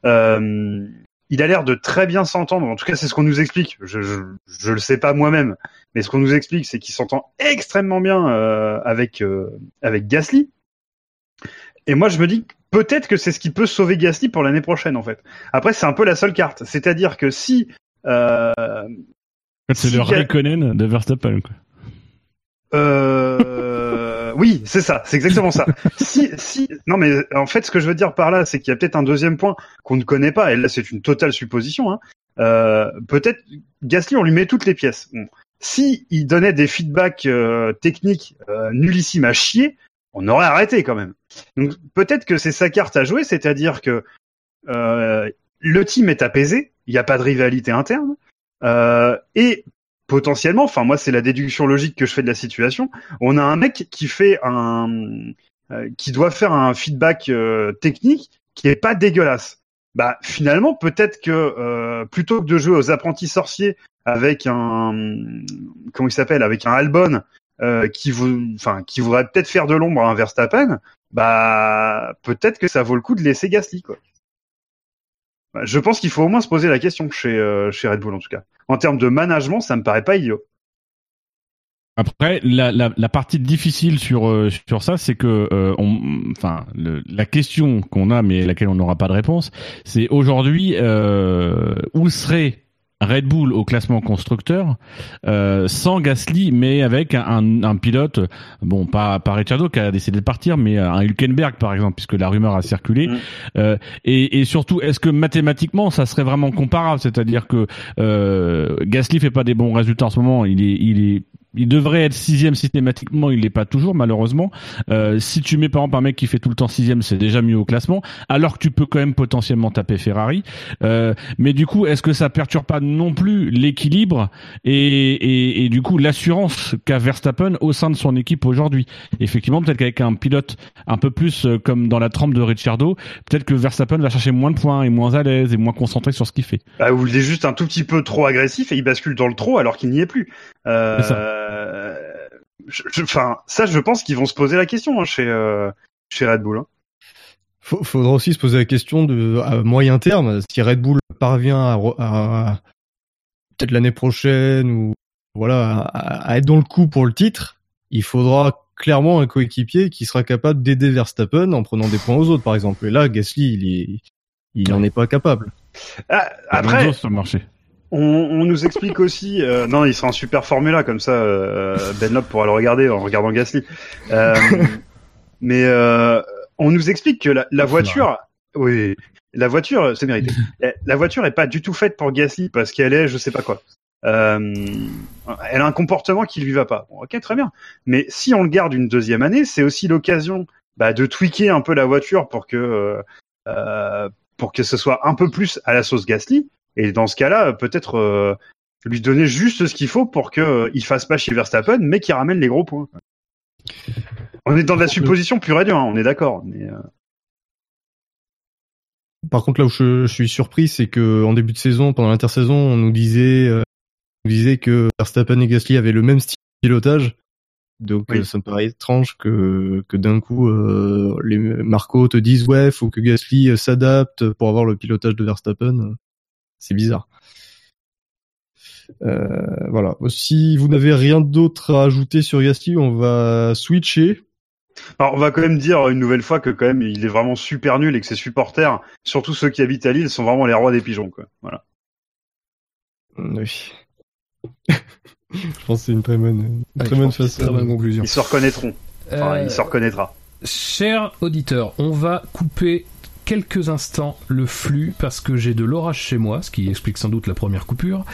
[SPEAKER 4] Euh, il a l'air de très bien s'entendre. En tout cas, c'est ce qu'on nous explique. Je, je je le sais pas moi-même, mais ce qu'on nous explique, c'est qu'il s'entend extrêmement bien euh, avec euh, avec Gasly. Et moi, je me dis peut-être que c'est ce qui peut sauver Gasly pour l'année prochaine, en fait. Après, c'est un peu la seule carte. C'est-à-dire que si euh,
[SPEAKER 2] c'est
[SPEAKER 4] Si
[SPEAKER 2] le Raikkonen de Verstappen. Quoi.
[SPEAKER 4] Euh... oui, c'est ça, c'est exactement ça. si, si, non mais en fait, ce que je veux dire par là, c'est qu'il y a peut-être un deuxième point qu'on ne connaît pas, et là c'est une totale supposition. Hein. Euh, peut-être Gasly, on lui met toutes les pièces. Bon. Si il donnait des feedbacks euh, techniques euh, nullissimes à chier, on aurait arrêté quand même. Donc peut-être que c'est sa carte à jouer, c'est-à-dire que euh, le team est apaisé, il n'y a pas de rivalité interne, euh, et potentiellement, enfin moi c'est la déduction logique que je fais de la situation, on a un mec qui fait un, euh, qui doit faire un feedback euh, technique qui est pas dégueulasse. Bah finalement peut-être que euh, plutôt que de jouer aux apprentis sorciers avec un comment il s'appelle avec un Albon qui vous enfin qui voudrait peut-être faire de l'ombre à un Verstappen, bah peut-être que ça vaut le coup de laisser Gasly quoi. Bah, Je pense qu'il faut au moins se poser la question chez euh, chez Red Bull en tout cas. En termes de management, ça me paraît pas idiot.
[SPEAKER 2] Après, la, la, partie difficile sur euh, sur ça, c'est que, euh, on, enfin, la question qu'on a, mais laquelle on n'aura pas de réponse, c'est aujourd'hui où serait Red Bull au classement constructeur euh, sans Gasly, mais avec un, un, pilote, bon, pas pas Ricciardo qui a décidé de partir, mais un Hülkenberg par exemple, puisque la rumeur a circulé.
[SPEAKER 4] Mm.
[SPEAKER 2] Euh, et, et surtout, est-ce que mathématiquement, ça serait vraiment comparable? C'est-à-dire que euh, Gasly fait pas des bons résultats en ce moment. Il est, il est, il devrait être sixième systématiquement. Il l'est pas toujours, malheureusement. Euh, si tu mets par exemple un mec qui fait tout le temps sixième, c'est déjà mieux au classement. Alors que tu peux quand même potentiellement taper Ferrari. Euh, mais du coup, est-ce que ça perturbe pas non plus l'équilibre et, du coup l'assurance qu'a Verstappen au sein de son équipe aujourd'hui? Effectivement, peut-être qu'avec un pilote un peu plus euh, comme dans la trempe de Ricciardo, peut-être que Verstappen va chercher moins de points et moins à l'aise et moins concentré sur ce qu'il fait.
[SPEAKER 4] Bah, où il est juste un tout petit peu trop agressif et il bascule dans le trop alors qu'il n'y est plus. Euh,
[SPEAKER 2] C'est
[SPEAKER 4] je- je- Enfin, ça, je pense qu'ils vont se poser la question hein, chez euh, chez Red Bull. hein.
[SPEAKER 1] Faudra aussi se poser la question de à moyen terme si Red Bull parvient à, re- à- peut-être l'année prochaine ou voilà à, à être dans le coup pour le titre, il faudra clairement un coéquipier qui sera capable d'aider Verstappen en prenant des points aux autres par exemple. Et là, Gasly, il est il en est pas capable.
[SPEAKER 4] Ah, après,
[SPEAKER 2] sur le marché.
[SPEAKER 4] On, on nous explique aussi. euh, non, il sera un super Formula comme ça. Euh, ben Lop pourra le regarder en regardant Gasly. Euh, mais euh, on nous explique que la, la voiture, oui, la voiture, c'est mérité. La- La voiture est pas du tout faite pour Gasly parce qu'elle est, je sais pas quoi. Euh, elle a un comportement qui lui va pas. Bon, ok, très bien. Mais si on le garde une deuxième année, c'est aussi l'occasion bah, de tweaker un peu la voiture pour que euh, pour que ce soit un peu plus à la sauce Gasly. Et dans ce cas-là, peut-être euh, lui donner juste ce qu'il faut pour que euh, il fasse pas chez Verstappen, mais qu'il ramène les gros points. On est dans de la supposition pure et dure, hein, on est d'accord. Mais euh,
[SPEAKER 1] Par contre, là où je, je suis surpris, c'est que en début de saison, pendant l'intersaison, on nous disait disait que Verstappen et Gasly avaient le même style de pilotage. Donc
[SPEAKER 4] Oui.
[SPEAKER 1] ça me paraît étrange que, que d'un coup euh, les Marco te disent ouais faut que Gasly s'adapte pour avoir le pilotage de Verstappen. C'est bizarre. Euh, voilà. Si vous n'avez rien d'autre à ajouter sur Gasly, on va switcher.
[SPEAKER 4] Alors, on va quand même dire une nouvelle fois que quand même il est vraiment super nul et que ses supporters, surtout ceux qui habitent à Lille, sont vraiment les rois des pigeons, quoi. Voilà.
[SPEAKER 1] Oui. Je pense que c'est une très bonne, une
[SPEAKER 3] Ouais,
[SPEAKER 1] très bonne façon.
[SPEAKER 3] très bonne conclusion.
[SPEAKER 4] Ils se reconnaîtront. Enfin,
[SPEAKER 3] Euh,
[SPEAKER 4] il se reconnaîtra.
[SPEAKER 3] Cher auditeur, on va couper quelques instants le flux parce que j'ai de l'orage chez moi, ce qui explique sans doute la première coupure.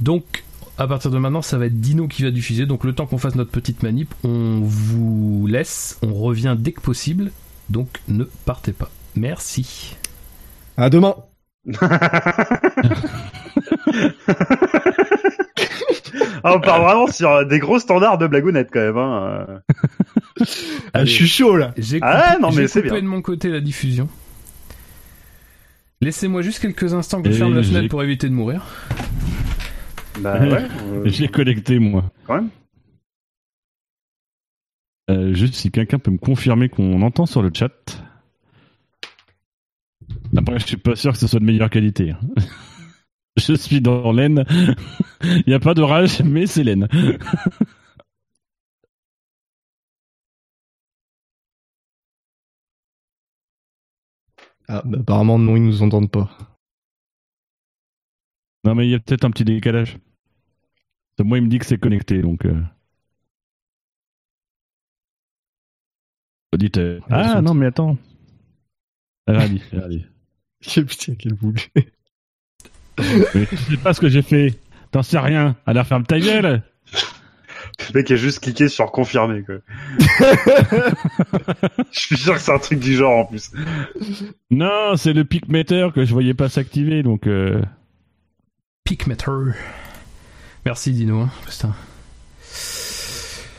[SPEAKER 3] Donc, à partir de maintenant, ça va être Dino qui va diffuser. Donc, le temps qu'on fasse notre petite manip, on vous laisse. On revient dès que possible. Donc, ne partez pas. Merci.
[SPEAKER 1] À demain.
[SPEAKER 4] Ah, on part vraiment sur des gros standards de blagounette quand même. Hein.
[SPEAKER 1] Ah, je suis chaud là.
[SPEAKER 3] J'ai
[SPEAKER 4] Ah
[SPEAKER 3] coupé,
[SPEAKER 4] non, mais
[SPEAKER 3] j'ai
[SPEAKER 4] c'est
[SPEAKER 3] coupé
[SPEAKER 4] bien.
[SPEAKER 3] de mon côté la diffusion. Laissez-moi juste quelques instants que je
[SPEAKER 2] Et
[SPEAKER 3] ferme la fenêtre pour éviter de mourir.
[SPEAKER 4] Bah ouais. euh,
[SPEAKER 2] Je l'ai connecté, moi.
[SPEAKER 4] Quand même.
[SPEAKER 2] Euh, juste si quelqu'un peut me confirmer qu'on entend sur le chat. Après, je suis pas sûr que ce soit de meilleure qualité. hein. Je suis dans l'aine. Il n'y a pas d'orage, mais c'est l'aine.
[SPEAKER 1] Ah, bah, apparemment non, ils nous entendent pas.
[SPEAKER 2] Non, mais il y a peut-être un petit décalage. Moi, il me dit que c'est connecté, donc. Euh... Auditeur. Ah non, mais attends. Rien dit.
[SPEAKER 1] Putain, quel.
[SPEAKER 2] Mais tu sais pas ce que j'ai fait. T'en sais rien. Alors ferme ta gueule.
[SPEAKER 4] Le mec a juste cliqué sur confirmer, quoi. Je suis sûr que c'est un truc du genre en plus.
[SPEAKER 2] Non, c'est le pic meter que je voyais pas s'activer, donc. Euh...
[SPEAKER 3] Merci Dino. hein. Putain.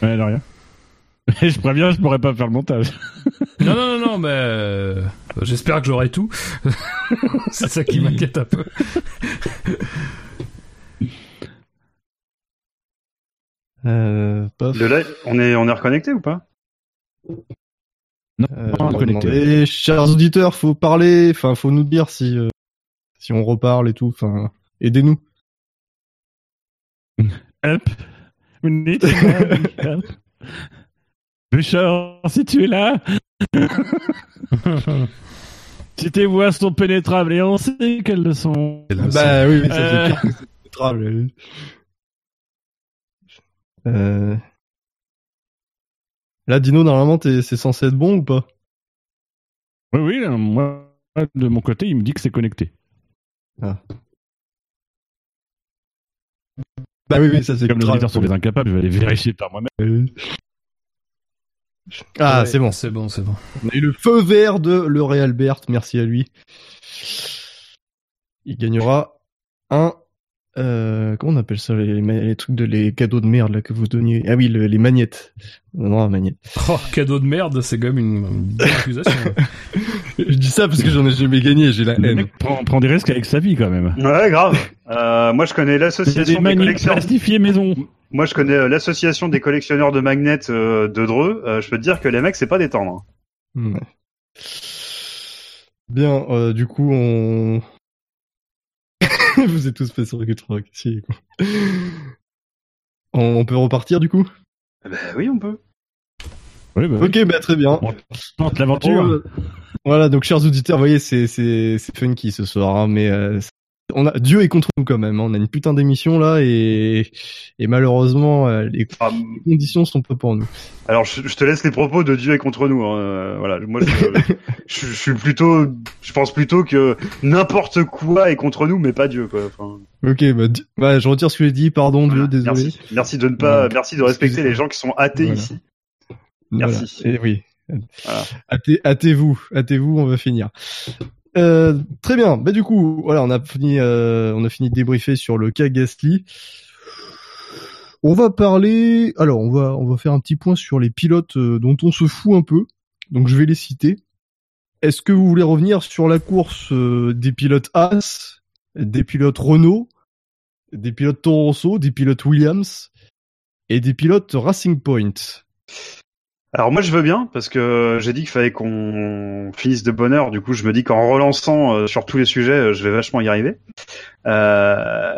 [SPEAKER 2] Ouais, de rien. je préviens, je pourrais pas faire le montage.
[SPEAKER 3] Non, non, non, non, mais euh, j'espère que j'aurai tout. c'est ça qui m'inquiète un peu.
[SPEAKER 1] Euh.
[SPEAKER 4] Le live, on est, on est reconnecté ou pas?
[SPEAKER 2] Non,
[SPEAKER 1] Euh, on va
[SPEAKER 2] connecté.
[SPEAKER 1] demander, chers auditeurs, faut parler, enfin, faut nous dire si, euh, si on reparle et tout, enfin, aidez-nous.
[SPEAKER 2] Help. We need help. Bouchard, si tu es là, si tes voix sont pénétrables et on sait qu'elles le sont.
[SPEAKER 1] Bah oui, ça
[SPEAKER 2] Euh.
[SPEAKER 1] pénétrable, oui. Euh... Là, Dino, normalement, t'es- c'est censé être bon ou pas?
[SPEAKER 2] Oui, oui, euh, moi, de mon côté, il me dit que c'est connecté.
[SPEAKER 1] Bah oui, oui, ça c'est
[SPEAKER 2] Comme les auditeurs sont des incapables, je vais aller vérifier par moi-même.
[SPEAKER 1] Ah,
[SPEAKER 3] Ouais,
[SPEAKER 1] c'est bon.
[SPEAKER 3] C'est bon, c'est bon.
[SPEAKER 1] On a eu le feu vert de L'Oréal Albert, merci à lui. Il gagnera un... Euh, comment on appelle ça les, trucs de les cadeaux de merde là que vous donniez? Ah oui, le- les magnettes. Non, non, magnette.
[SPEAKER 3] Oh, cadeau de merde, c'est quand même une, une bonne accusation.
[SPEAKER 1] Je dis ça parce que j'en ai jamais gagné, j'ai la
[SPEAKER 2] Le
[SPEAKER 1] haine.
[SPEAKER 2] mec prend, prend des risques avec sa vie quand même.
[SPEAKER 4] Ouais, grave. Euh, moi, je connais l'association
[SPEAKER 2] des plastifiées maison.
[SPEAKER 4] Moi, je connais euh, l'association des collectionneurs de magnets euh, de Dreux. Euh, je peux te dire que les mecs, c'est pas des tendres.
[SPEAKER 1] Ouais. Bien, euh, du coup, on... vous êtes tous fait sur le 3 si, quoi. On, on peut repartir du coup?
[SPEAKER 4] Ben oui, on peut.
[SPEAKER 2] Oui, bah, oui.
[SPEAKER 1] Ok, bah très bien.
[SPEAKER 2] On tente l'aventure.
[SPEAKER 1] Voilà, donc chers auditeurs, vous voyez, c'est c'est c'est funky ce soir, hein, mais euh, on a Dieu est contre nous quand même. hein, on a une putain d'émission là et et malheureusement euh, les
[SPEAKER 4] Ah,
[SPEAKER 1] conditions sont pas pour nous.
[SPEAKER 4] alors, je, je te laisse les propos de Dieu est contre nous. hein. Euh, voilà, moi, je, je, je suis plutôt, je pense plutôt que n'importe quoi est contre nous, mais pas Dieu, quoi. Enfin,
[SPEAKER 1] Ok, bah, bah, je retire ce que j'ai dit. Pardon Dieu, désolé.
[SPEAKER 4] Merci. Merci de ne pas, merci de respecter les gens qui sont athées
[SPEAKER 1] Voilà.
[SPEAKER 4] ici.
[SPEAKER 1] Voilà.
[SPEAKER 4] Merci.
[SPEAKER 1] Et oui.
[SPEAKER 4] Voilà.
[SPEAKER 1] Hâtez- Hâtez-vous, hâtez-vous, on va finir. Euh, très bien. Bah du coup, voilà, on a fini, euh, on a fini de débriefer sur le cas Gasly. On va parler. Alors, on va, on va faire un petit point sur les pilotes euh, dont on se fout un peu. Donc, je vais les citer. Est-ce que vous voulez revenir sur la course euh, des pilotes As, des pilotes Renault des pilotes Toro Rosso, des pilotes Williams et des pilotes Racing Point?
[SPEAKER 4] Alors moi je veux bien parce que j'ai dit qu'il fallait qu'on finisse de bonne heure. Du coup je me dis qu'en relançant euh, sur tous les sujets, euh, je vais vachement y arriver. Euh,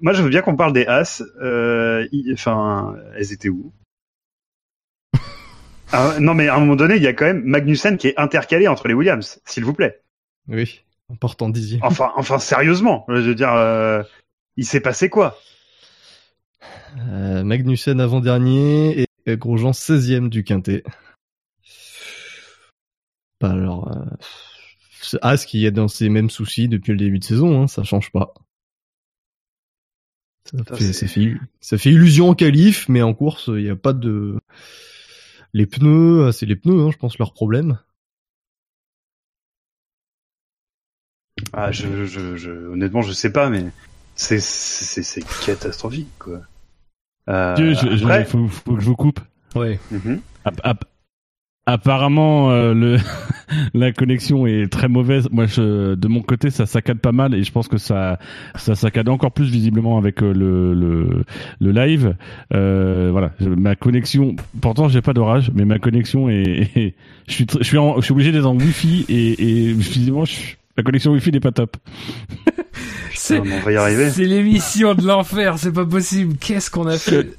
[SPEAKER 4] Moi je veux bien qu'on parle des As. Euh, i- Enfin, elles étaient où? Ah, Non mais à un moment donné, il y a quand même Magnussen qui est intercalé entre les Williams, s'il vous plaît.
[SPEAKER 1] Oui, en partant dixième.
[SPEAKER 4] Enfin, enfin sérieusement, je veux dire, euh, il s'est passé quoi?
[SPEAKER 1] Euh, Magnussen avant-dernier et Grosjean 16e du quintet. Bah alors, euh, As qui est dans ses mêmes soucis depuis le début de saison, hein, ça change pas. Ça fait,
[SPEAKER 4] c'est-
[SPEAKER 1] ça, fait, ça fait illusion en qualif, mais en course, il n'y a pas de... Les pneus, c'est les pneus, hein, je pense, leur problème.
[SPEAKER 4] Ah, je, je, je, honnêtement, je sais pas, mais c'est catastrophique quoi. Euh,
[SPEAKER 2] Dieu, je- je-
[SPEAKER 4] après-
[SPEAKER 2] faut, faut que je vous coupe.
[SPEAKER 3] Ouais.
[SPEAKER 4] Mhm.
[SPEAKER 2] App- app- Apparemment, euh, le la connexion est très mauvaise. Moi, je, de mon côté, ça saccade pas mal et je pense que ça ça saccade encore plus visiblement avec euh, le le, le live. Euh, voilà, Je- ma connexion. Pourtant, j'ai pas d'orage, mais ma connexion est. est- je suis je suis en, je suis obligé d'être en Wi-Fi et, et visiblement, je- la connexion Wi-Fi n'est pas top.
[SPEAKER 3] C'est
[SPEAKER 4] on va y arriver.
[SPEAKER 3] c'est l'émission de l'enfer, c'est pas possible. Qu'est-ce qu'on a fait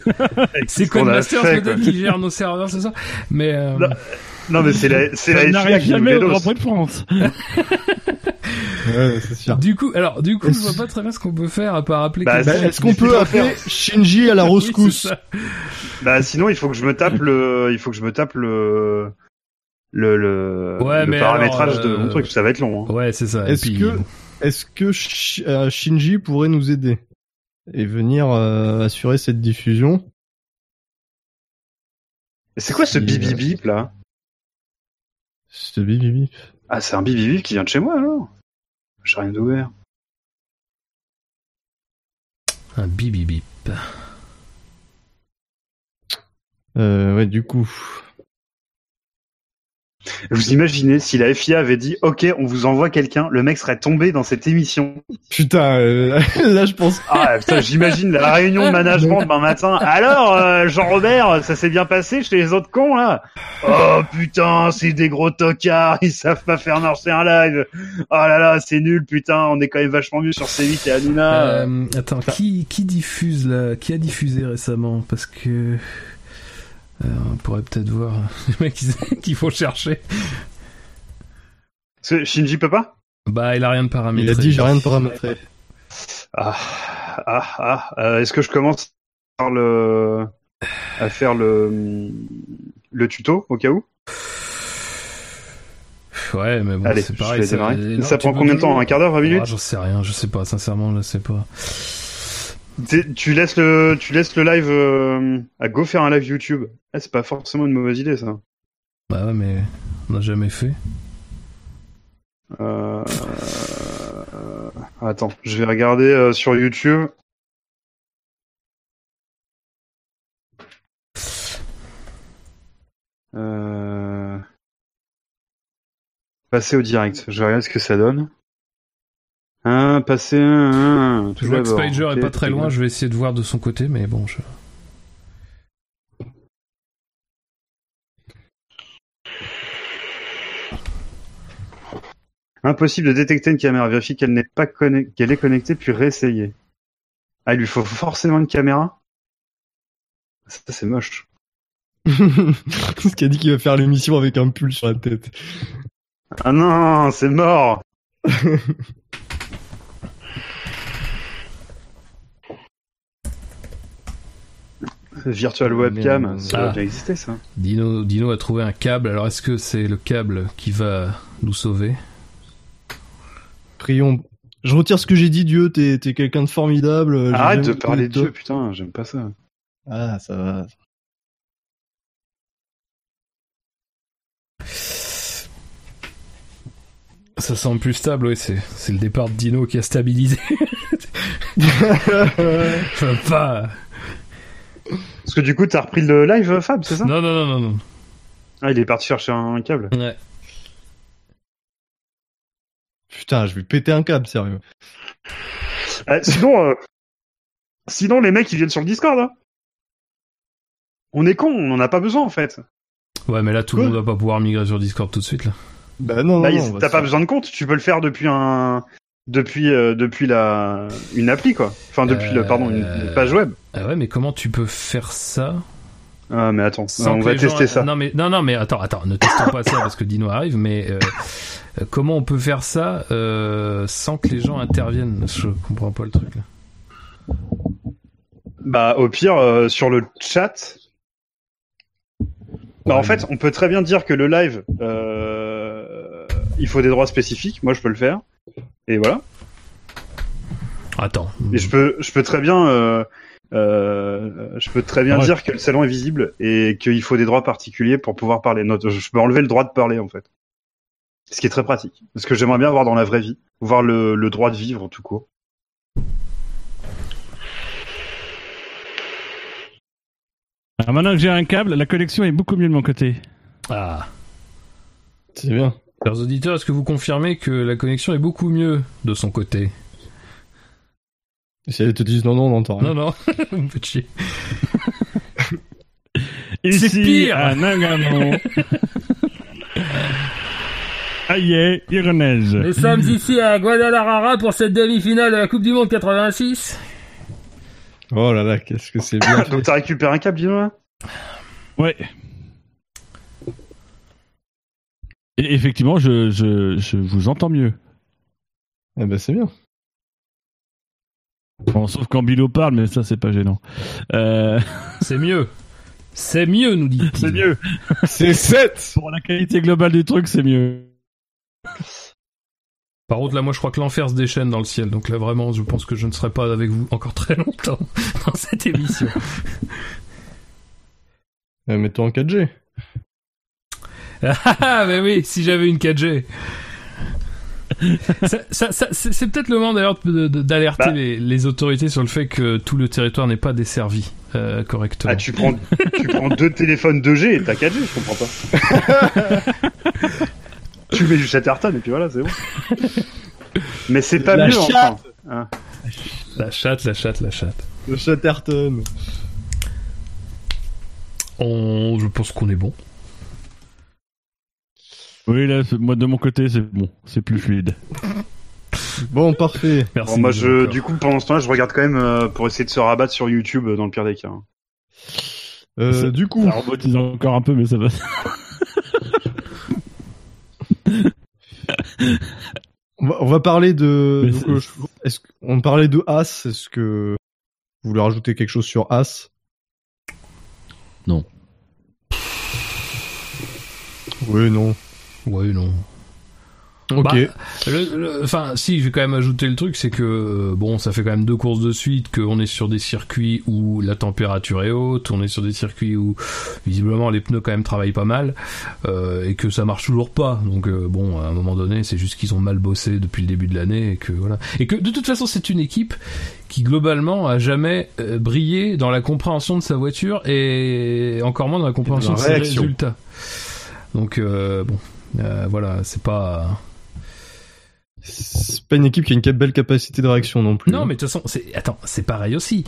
[SPEAKER 3] C'est
[SPEAKER 4] qu'on a
[SPEAKER 3] Codemasters
[SPEAKER 4] fait,
[SPEAKER 3] peut-être qui gère nos serveurs, c'est ça Mais euh,
[SPEAKER 4] Non. Non mais c'est la c'est la FIA
[SPEAKER 2] n'arrive jamais au. Grand Prix de France.
[SPEAKER 1] Ouais, c'est sûr.
[SPEAKER 3] du coup, alors du coup, je vois pas très bien ce qu'on peut faire à part appeler
[SPEAKER 4] Bah,
[SPEAKER 3] quelqu'un.
[SPEAKER 1] Bah, Est-ce qu'on peut appeler Shinji à la
[SPEAKER 3] Oui,
[SPEAKER 1] rescousse
[SPEAKER 3] ça.
[SPEAKER 4] Bah sinon il faut que je me tape le il faut que je me tape le le le,
[SPEAKER 3] Ouais,
[SPEAKER 4] le paramétrage
[SPEAKER 3] alors,
[SPEAKER 4] de mon
[SPEAKER 3] euh,
[SPEAKER 4] truc, ça va être long. Hein.
[SPEAKER 3] Ouais, c'est ça.
[SPEAKER 1] Est-ce
[SPEAKER 3] puis,
[SPEAKER 1] que, est-ce que euh, Shinji pourrait nous aider et venir euh, assurer cette diffusion?
[SPEAKER 4] C'est quoi ce bip bip bip là?
[SPEAKER 1] Ce bip bip bip.
[SPEAKER 4] Ah c'est un bip bip bip qui vient de chez moi alors J'ai rien ouvert.
[SPEAKER 3] un bip bip bip.
[SPEAKER 1] Euh, ouais, du coup.
[SPEAKER 4] Vous imaginez si la FIA avait dit OK, on vous envoie quelqu'un, le mec serait tombé dans cette émission.
[SPEAKER 1] Putain, euh, là je pense.
[SPEAKER 4] Ah putain, j'imagine la réunion de management demain matin. Alors euh, Jean-Robert, ça s'est bien passé chez les autres cons là? Oh putain, c'est des gros tocards, ils savent pas faire marcher un live. Oh là là, c'est nul putain, on est quand même vachement mieux sur C8 et Hanouna.
[SPEAKER 3] Euh, attends, qui, qui diffuse là Qui a diffusé récemment? Parce que. Euh, on pourrait peut-être voir les mecs qui, qui faut chercher.
[SPEAKER 4] Shinji peut pas
[SPEAKER 3] Bah, il a rien de paramétré.
[SPEAKER 1] Il a dit j'ai rien de paramétré.
[SPEAKER 4] Ah ah ah. euh, Est-ce que je commence par le à faire le le tuto au cas où?
[SPEAKER 3] Ouais, mais bon,
[SPEAKER 4] Allez,
[SPEAKER 3] c'est pareil. non,
[SPEAKER 4] Ça prend combien de temps? Un quart d'heure, 20 minutes?
[SPEAKER 3] Ah, J'en sais rien, je sais pas, sincèrement, je sais pas.
[SPEAKER 4] Tu laisses le tu laisses le live euh, à go faire un live YouTube. Ah, c'est pas forcément une mauvaise idée ça.
[SPEAKER 3] Bah ouais, mais on n'a jamais fait.
[SPEAKER 4] Euh... Attends, je vais regarder euh, sur YouTube. Passer au direct. Je vais regarder ce que ça donne. Hein, passer un, un, un, tout
[SPEAKER 3] Je vois que. Spider est pas très loin,
[SPEAKER 4] bien.
[SPEAKER 3] je vais essayer de voir de son côté, mais bon, je...
[SPEAKER 4] Impossible de détecter une caméra. Vérifie qu'elle n'est pas connectée, qu'elle est connectée, puis réessayer. Ah, il lui faut forcément une caméra? Ça, c'est moche.
[SPEAKER 1] Ce qui a dit qu'il va faire l'émission avec un pull sur la tête.
[SPEAKER 4] Ah non, c'est mort Virtual webcam, ça a
[SPEAKER 3] Ah.
[SPEAKER 4] déjà existé ça.
[SPEAKER 3] Dino, Dino a trouvé un câble, alors est-ce que c'est le câble qui va nous sauver?
[SPEAKER 1] Prions. Je retire ce que j'ai dit, Dieu, t'es t'es quelqu'un de formidable.
[SPEAKER 4] Arrête de parler de Dieu, putain, j'aime pas ça.
[SPEAKER 1] Ah, ça va.
[SPEAKER 3] Ça semble plus stable, oui, c'est, c'est le départ de Dino qui a stabilisé. Je veux pas...
[SPEAKER 4] Parce que du coup, t'as repris le live, Fab, c'est ça?
[SPEAKER 3] Non, non, non, non, non.
[SPEAKER 4] Ah, il est parti chercher un câble.
[SPEAKER 3] Ouais.
[SPEAKER 1] Putain, je vais péter un câble, sérieux.
[SPEAKER 4] Ah, sinon, euh, Sinon, les mecs, ils viennent sur le Discord. Hein. On est con, on en a pas besoin en fait.
[SPEAKER 3] Ouais, mais là, tout le monde va pas pouvoir migrer sur Discord tout de suite, là.
[SPEAKER 1] Bah non,
[SPEAKER 4] Là,
[SPEAKER 1] non,
[SPEAKER 4] t'as pas
[SPEAKER 1] faire-
[SPEAKER 4] besoin de compte, tu peux le faire depuis un, depuis euh, depuis la une appli quoi. Enfin depuis le pardon une, une page web.
[SPEAKER 3] Ah ouais, mais comment tu peux faire ça
[SPEAKER 4] Ah mais attends,
[SPEAKER 3] sans
[SPEAKER 4] on
[SPEAKER 3] que
[SPEAKER 4] va
[SPEAKER 3] les gens-
[SPEAKER 4] tester ça.
[SPEAKER 3] Non mais non non mais attends attends ne testons pas ça parce que Dino arrive mais euh, euh, comment on peut faire ça euh, sans que les gens interviennent? Je comprends pas le truc là.
[SPEAKER 4] Bah au pire euh, sur le chat. Bah,
[SPEAKER 3] Ouais,
[SPEAKER 4] en fait, on peut très bien dire que le live, euh, il faut des droits spécifiques. Moi, je peux le faire. Et voilà.
[SPEAKER 3] Attends.
[SPEAKER 4] Et je peux, je peux très bien, euh, euh, je peux très bien
[SPEAKER 2] Ouais.
[SPEAKER 4] dire que le salon est visible et qu'il faut des droits particuliers pour pouvoir parler. Je peux enlever le droit de parler en fait. Ce qui est très pratique. Parce que j'aimerais bien voir dans la vraie vie, voir le, le droit de vivre tout court.
[SPEAKER 2] Alors maintenant que j'ai un câble, la connexion est beaucoup mieux de mon côté.
[SPEAKER 3] Ah.
[SPEAKER 1] C'est bien.
[SPEAKER 3] Chers auditeurs, est-ce que vous confirmez que la connexion est beaucoup mieux de son côté?
[SPEAKER 1] Si elles te disent non, non, on n'entend rien.
[SPEAKER 3] Non non, vous me faites chier.
[SPEAKER 2] Ici,
[SPEAKER 3] pire.
[SPEAKER 2] à Nagano. Aïe, Irenaise.
[SPEAKER 3] Nous sommes ici à Guadalajara pour cette demi-finale de la Coupe du Monde 86.
[SPEAKER 1] Oh là là, qu'est-ce que c'est bien.
[SPEAKER 4] Donc t'as récupéré un câble, dis-moi?
[SPEAKER 2] Ouais. Et effectivement, je, je, je vous entends mieux.
[SPEAKER 1] Eh ben c'est bien.
[SPEAKER 2] Bon, sauf quand Bilo parle, mais ça, c'est pas gênant. Euh,
[SPEAKER 3] C'est mieux. C'est mieux, nous dit.
[SPEAKER 2] c'est mieux.
[SPEAKER 1] C'est 7
[SPEAKER 2] Pour la qualité globale du truc, c'est mieux.
[SPEAKER 3] Par contre, là, moi, je crois que l'enfer se déchaîne dans le ciel. Donc là, vraiment, je pense que je ne serai pas avec vous encore très longtemps dans cette émission.
[SPEAKER 1] Euh, Mets-toi en 4G.
[SPEAKER 3] Ah, mais oui, si j'avais une 4G. Ça- ça- ça- c'est peut-être le moment d'ailleurs d'alerter
[SPEAKER 4] Bah.
[SPEAKER 3] les, les autorités sur le fait que tout le territoire n'est pas desservi euh, correctement.
[SPEAKER 4] Ah, tu prends, tu prends deux téléphones 2G et t'as 4G, je comprends pas. tu mets du Chatterton et puis voilà, c'est bon. Mais c'est pas
[SPEAKER 1] La
[SPEAKER 4] mieux,
[SPEAKER 1] chatte.
[SPEAKER 4] enfin. Hein.
[SPEAKER 3] La chatte, la chatte, la chatte.
[SPEAKER 1] Le Chatterton.
[SPEAKER 3] On, je pense qu'on est bon.
[SPEAKER 2] Oui, là, moi, de mon côté, c'est bon. C'est plus fluide.
[SPEAKER 1] Bon, parfait.
[SPEAKER 3] Merci.
[SPEAKER 4] Bon, moi, je, du coup, pendant ce temps-là, je regarde quand même euh, pour essayer de se rabattre sur YouTube euh, dans le pire des cas. hein.
[SPEAKER 1] Euh,
[SPEAKER 2] Ça-
[SPEAKER 1] du coup,
[SPEAKER 2] Ça robotise encore un peu, mais ça va.
[SPEAKER 1] on va, on va parler de.
[SPEAKER 2] Mais
[SPEAKER 1] donc,
[SPEAKER 2] c'est-
[SPEAKER 1] euh, je- est-ce qu'on parlait de As Est-ce que vous voulez rajouter quelque chose sur As?
[SPEAKER 2] Non.
[SPEAKER 1] Oui, non.
[SPEAKER 3] Ouais, non.
[SPEAKER 1] Ok.
[SPEAKER 3] Bah, Le- le- Enfin, si, je vais quand même ajouter le truc, c'est que bon, ça fait quand même deux courses de suite qu'on est sur des circuits où la température est haute, on est sur des circuits où visiblement les pneus quand même travaillent pas mal euh, et que ça marche toujours pas. Donc euh, bon, à un moment donné, c'est juste qu'ils ont mal bossé depuis le début de l'année et que voilà. Et que de toute façon, c'est une équipe qui globalement a jamais euh, brillé dans la compréhension de sa voiture et encore moins dans la compréhension
[SPEAKER 1] la
[SPEAKER 3] de ses résultats. Donc euh, bon, voilà, c'est pas.
[SPEAKER 1] C'est pas une équipe qui a une belle capacité de réaction non plus.
[SPEAKER 3] Non, mais de toute façon, c'est attends, c'est pareil aussi.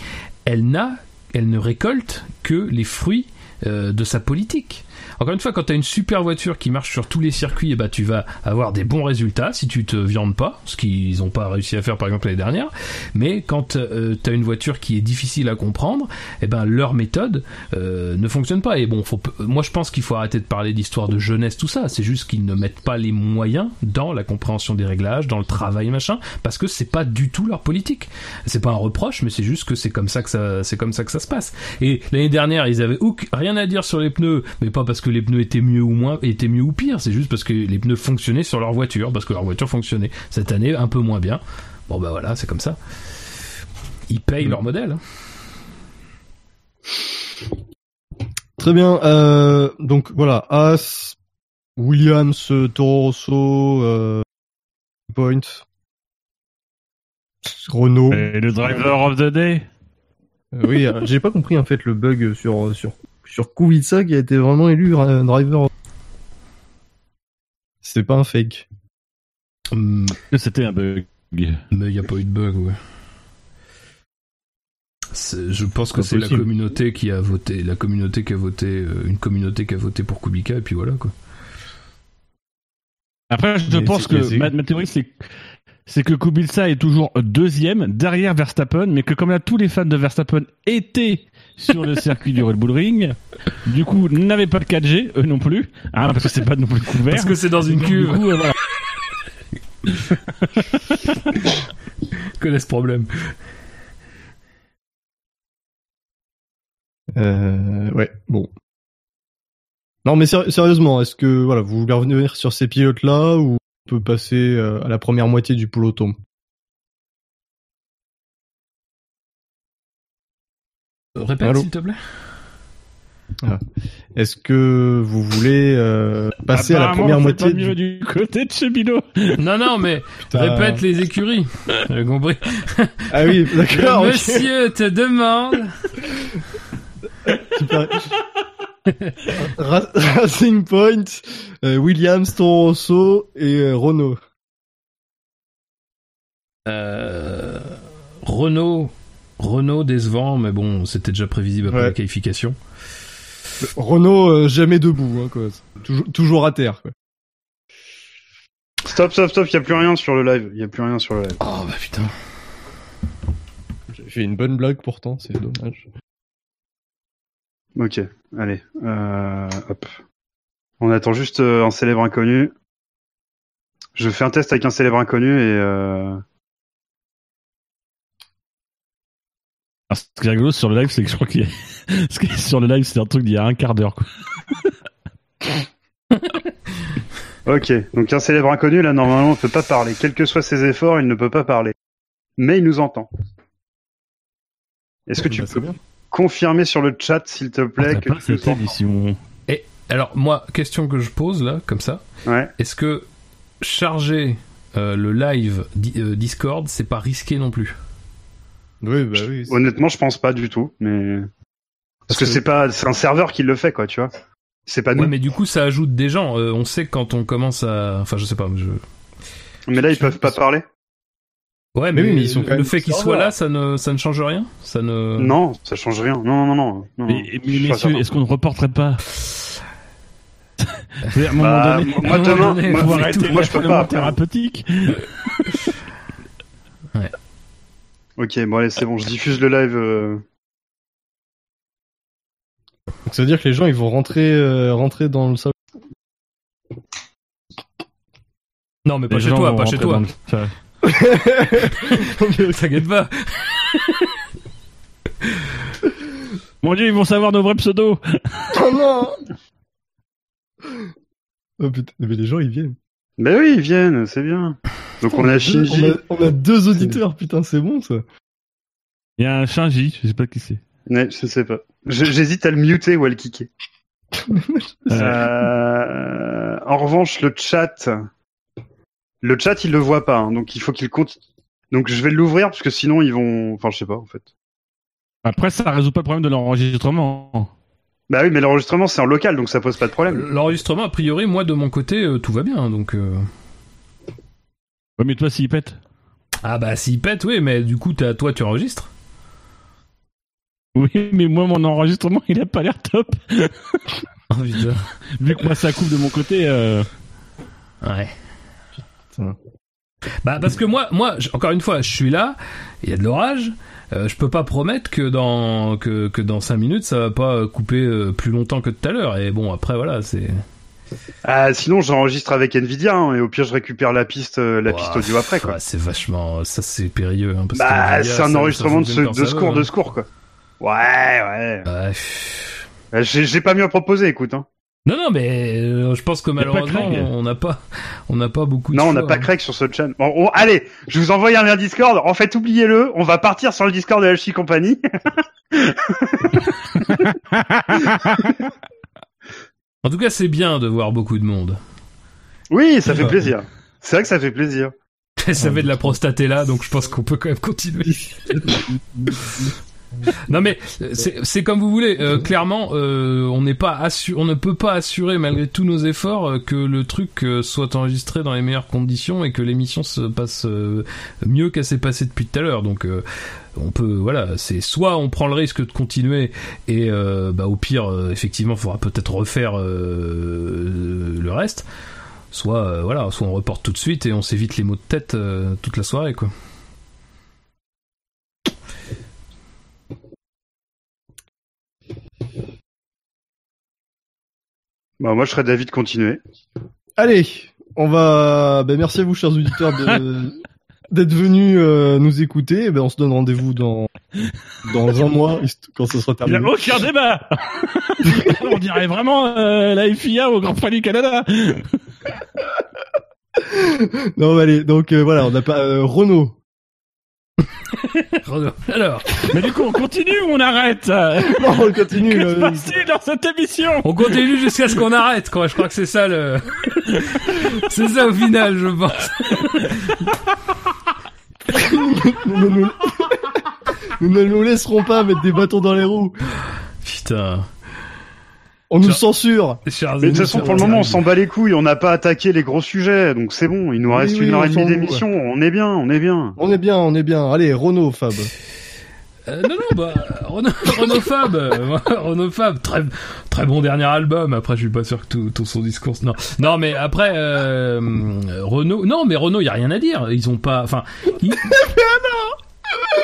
[SPEAKER 3] Elle n'a, elle ne récolte que les fruits euh, de sa politique. Encore une fois, quand tu as une super voiture qui marche sur tous les circuits, eh ben, tu vas avoir des bons résultats si tu te viandes pas, ce qu'ils n'ont pas réussi à faire par exemple l'année dernière. Mais quand tu as une voiture qui est difficile à comprendre, eh ben, leur méthode euh, ne fonctionne pas. Et bon, faut, moi je pense qu'il faut arrêter de parler d'histoire de jeunesse, tout ça. C'est juste qu'ils ne mettent pas les moyens dans la compréhension des réglages, dans le travail, machin, parce que c'est pas du tout leur politique. C'est pas un reproche, mais c'est juste que c'est comme ça que ça, c'est comme ça que ça se passe. Et l'année dernière, ils avaient rien à dire sur les pneus, mais pas parce que les pneus étaient mieux ou moins, étaient mieux ou pire. C'est juste parce que les pneus fonctionnaient sur leur voiture, parce que leur voiture fonctionnait. Cette année, un peu moins bien. Bon bah voilà, c'est comme ça. Ils payent leur modèle. hein.
[SPEAKER 1] Très bien. Euh, donc voilà, As, Williams, Toro Rosso, euh, Point, Renault.
[SPEAKER 2] Et le driver of the day?
[SPEAKER 1] Oui, euh, j'ai pas compris en fait le bug sur sur sur Kubica qui a été vraiment élu driver. C'était pas un fake.
[SPEAKER 3] Hum,
[SPEAKER 2] C'était un bug.
[SPEAKER 3] mais il n'y a pas eu de bug, ouais. C'est- Je pense que c'est la communauté qui a voté, la communauté qui a voté, euh, une communauté qui a voté pour Kubica et puis voilà quoi.
[SPEAKER 2] Après, je
[SPEAKER 1] Mais
[SPEAKER 2] pense
[SPEAKER 1] c'est-
[SPEAKER 2] que
[SPEAKER 1] c'est-
[SPEAKER 2] ma, ma théorie, c'est c'est que Kubica est toujours deuxième derrière Verstappen, mais que comme là tous les fans de Verstappen étaient sur le circuit du Red Bull Ring, du coup n'avaient pas de 4G, eux non plus, hein, parce que c'est pas non plus couvert.
[SPEAKER 3] Parce que c'est dans une
[SPEAKER 2] Du
[SPEAKER 3] cuve.
[SPEAKER 2] coup, euh, voilà.
[SPEAKER 3] connais ce problème.
[SPEAKER 1] Euh, ouais, bon. Non, mais séri- sérieusement, est-ce que voilà, vous voulez revenir sur ces pilotes-là ou peut passer euh, à la première moitié du peloton
[SPEAKER 3] Répète s'il te plaît.
[SPEAKER 1] Est-ce que vous voulez euh, passer à la première moitié
[SPEAKER 2] du côté de chez Bilo.
[SPEAKER 3] Non non mais
[SPEAKER 1] Putain.
[SPEAKER 3] répète les écuries. J'ai compris.
[SPEAKER 1] Ah oui, d'accord.
[SPEAKER 3] Monsieur te demande.
[SPEAKER 1] Racing Point, euh, Williams, Toro Rosso et euh, Renault.
[SPEAKER 3] Euh, Renault, Renault décevant, mais bon, c'était déjà prévisible après
[SPEAKER 1] Ouais.
[SPEAKER 3] la qualification.
[SPEAKER 1] Renault euh, jamais debout, hein, quoi. Toujours, toujours à terre. Quoi.
[SPEAKER 4] Stop, stop, stop, il y a plus rien sur le live. Il y a plus rien sur le live.
[SPEAKER 3] Oh bah putain.
[SPEAKER 1] J'ai fait une bonne blague pourtant, c'est dommage.
[SPEAKER 4] Ok, allez. Euh, hop. On attend juste euh, un célèbre inconnu. Je fais un test avec un célèbre inconnu et euh...
[SPEAKER 2] Ce qui est rigolo sur le live, c'est que je crois qu'il y a... Ce qui est sur le live, c'est un truc d'il y a un quart d'heure. quoi.
[SPEAKER 4] Ok, donc un célèbre inconnu, là, normalement, ne peut pas parler. Quels que soient ses efforts, il ne peut pas parler. Mais il nous entend. Est-ce que tu
[SPEAKER 1] Bah,
[SPEAKER 4] peux. Confirmer sur le chat, s'il te plaît,
[SPEAKER 2] Ah,
[SPEAKER 4] que tu
[SPEAKER 2] cette émission.
[SPEAKER 3] Alors moi, question que je pose là, comme ça,
[SPEAKER 4] Ouais.
[SPEAKER 3] est-ce que charger euh, le live di- euh, Discord, c'est pas risqué non plus?
[SPEAKER 1] Oui, bah oui.
[SPEAKER 4] Honnêtement, je pense pas du tout, mais parce que c'est pas, c'est un serveur qui le fait, quoi, tu vois. C'est pas nous.
[SPEAKER 3] Ouais, mais du coup, ça ajoute des gens. Euh, on sait quand on commence à, enfin, je sais pas. Je...
[SPEAKER 4] Mais là, ils peuvent pas parler.
[SPEAKER 3] Ouais,
[SPEAKER 1] Mais
[SPEAKER 3] mais,
[SPEAKER 1] oui, mais ils sont
[SPEAKER 3] le fait qu'ils soient là, ça ne, ça ne change rien? Ça ne.
[SPEAKER 4] Non, ça change rien. Non, non, non, non.
[SPEAKER 2] Mais, messieurs, est-ce qu'on ne reporterait pas? À un moment
[SPEAKER 4] Bah,
[SPEAKER 2] donné,
[SPEAKER 4] moi, demain,
[SPEAKER 3] donné,
[SPEAKER 4] moi,
[SPEAKER 3] arrêter
[SPEAKER 4] moi, je peux pas.
[SPEAKER 2] thérapeutique.
[SPEAKER 4] Ok, bon, allez, c'est bon, je diffuse le live. euh,
[SPEAKER 1] Donc ça veut dire que les gens ils vont rentrer, euh, rentrer dans le salon.
[SPEAKER 3] Non, mais pas
[SPEAKER 2] Les
[SPEAKER 3] chez toi, pas chez toi.
[SPEAKER 2] le-
[SPEAKER 3] T'inquiète pas.
[SPEAKER 2] Mon dieu, ils vont savoir nos vrais pseudos.
[SPEAKER 1] oh non Oh putain, mais les gens ils viennent.
[SPEAKER 4] Ben oui, ils viennent, c'est bien. Donc on a
[SPEAKER 1] deux,
[SPEAKER 4] Shinji.
[SPEAKER 1] on, a, on a deux auditeurs, putain, c'est bon ça.
[SPEAKER 2] Il y a un Shinji, je sais pas qui c'est.
[SPEAKER 4] Ouais, je sais pas. J'hésite à le muter ou à le kicker. Euh, en revanche, le chat, le chat, il le voit pas, hein, donc il faut qu'il compte. Donc je vais l'ouvrir parce que sinon ils vont. Enfin, je sais pas en fait.
[SPEAKER 2] Après, ça résout pas le problème de l'enregistrement.
[SPEAKER 4] Bah oui, mais l'enregistrement c'est en local, donc ça pose pas de problème.
[SPEAKER 3] L'enregistrement, a priori, moi de mon côté, euh, tout va bien. Donc. euh,
[SPEAKER 2] Ouais, mais toi, s'il pète.
[SPEAKER 3] Ah bah s'il pète, oui, mais du coup, t'as- toi, tu enregistres.
[SPEAKER 2] Oui, mais moi, mon enregistrement, il a pas l'air top.
[SPEAKER 3] Oh putain.
[SPEAKER 2] Vu que moi, ça coupe de mon côté. Euh...
[SPEAKER 3] Ouais. Bah parce que moi, moi, encore une fois, je suis là, il y a de l'orage. euh, je peux pas promettre que dans que, que dans 5 minutes ça va pas couper euh, plus longtemps que tout à l'heure. Et bon après voilà c'est.
[SPEAKER 4] Ah, sinon j'enregistre avec Nvidia hein, et au pire je récupère la piste, euh, la piste audio après quoi.
[SPEAKER 3] ouais, c'est vachement ça c'est périlleux. Hein, parce que
[SPEAKER 4] Bah, c'est un
[SPEAKER 3] ça-
[SPEAKER 4] enregistrement de, ce- de secours, de secours quoi. Ouais, ouais.
[SPEAKER 3] Ouais,
[SPEAKER 4] J'ai j'ai pas mieux à proposer, écoute. Hein.
[SPEAKER 3] Non non mais euh, je pense que malheureusement on n'a pas on n'a pas beaucoup. de
[SPEAKER 4] Non, on n'a pas
[SPEAKER 3] hein.
[SPEAKER 4] Craig sur ce channel. Bon, on- allez, je vous envoie un lien Discord. En fait, oubliez-le. On va partir sur le Discord de LC Company.
[SPEAKER 3] En tout cas c'est bien de voir beaucoup de monde.
[SPEAKER 4] oui, ça fait plaisir. C'est vrai que ça fait plaisir.
[SPEAKER 3] ça fait de la prostatée là donc je pense qu'on peut quand même continuer. Non mais c'est c'est comme vous voulez. Euh, clairement, euh, on n'est pas on ne peut pas assurer malgré tous nos efforts euh, que le truc euh, soit enregistré dans les meilleures conditions et que l'émission se passe euh, mieux qu'elle s'est passée depuis tout à l'heure. Donc euh, on peut voilà, c'est soit on prend le risque de continuer et euh, bah au pire euh, effectivement, il faudra peut-être refaire euh, le reste. Soit euh, voilà, soit on reporte tout de suite et on s'évite les maux de tête euh, toute la soirée quoi.
[SPEAKER 4] Bah, moi, je serais d'avis de continuer.
[SPEAKER 1] Allez, on va. Ben, merci à vous, chers auditeurs, de... d'être venus euh, nous écouter. Eh Ben, on se donne rendez-vous dans dans un mois quand ça sera
[SPEAKER 2] Il n'y a
[SPEAKER 1] terminé.
[SPEAKER 2] aucun débat On dirait vraiment euh, la FIA au Grand Prix du Canada
[SPEAKER 1] Non, mais allez. Donc euh, voilà, on n'a pas euh, Renault.
[SPEAKER 3] Alors.
[SPEAKER 2] Mais du coup, on continue ou on arrête
[SPEAKER 1] Non, on continue.
[SPEAKER 2] Que
[SPEAKER 1] là.
[SPEAKER 2] se passe-t-il dans cette émission
[SPEAKER 3] On continue jusqu'à ce qu'on arrête, quoi. Je crois que c'est ça le. c'est ça au final, je pense.
[SPEAKER 1] nous, ne nous... nous ne nous laisserons pas mettre des bâtons dans les roues.
[SPEAKER 3] Putain.
[SPEAKER 1] On nous censure.
[SPEAKER 4] Mais de toute façon, pour le moment, on s'en bat les couilles. On n'a pas attaqué les gros sujets, donc c'est bon. Il nous reste
[SPEAKER 1] oui,
[SPEAKER 4] une heure et demie d'émission. On est bien, on est bien.
[SPEAKER 1] On est bien, on est bien. Allez, Renault, Fab.
[SPEAKER 3] Euh, non, non, bah, Renault, Renault Fab, euh, Renault Fab, très, très bon dernier album. Après, je suis pas sûr que tout, tout son discours, non. Non, mais après, euh, Renault, non, mais Renault, y a rien à dire. Ils ont pas, enfin, ils-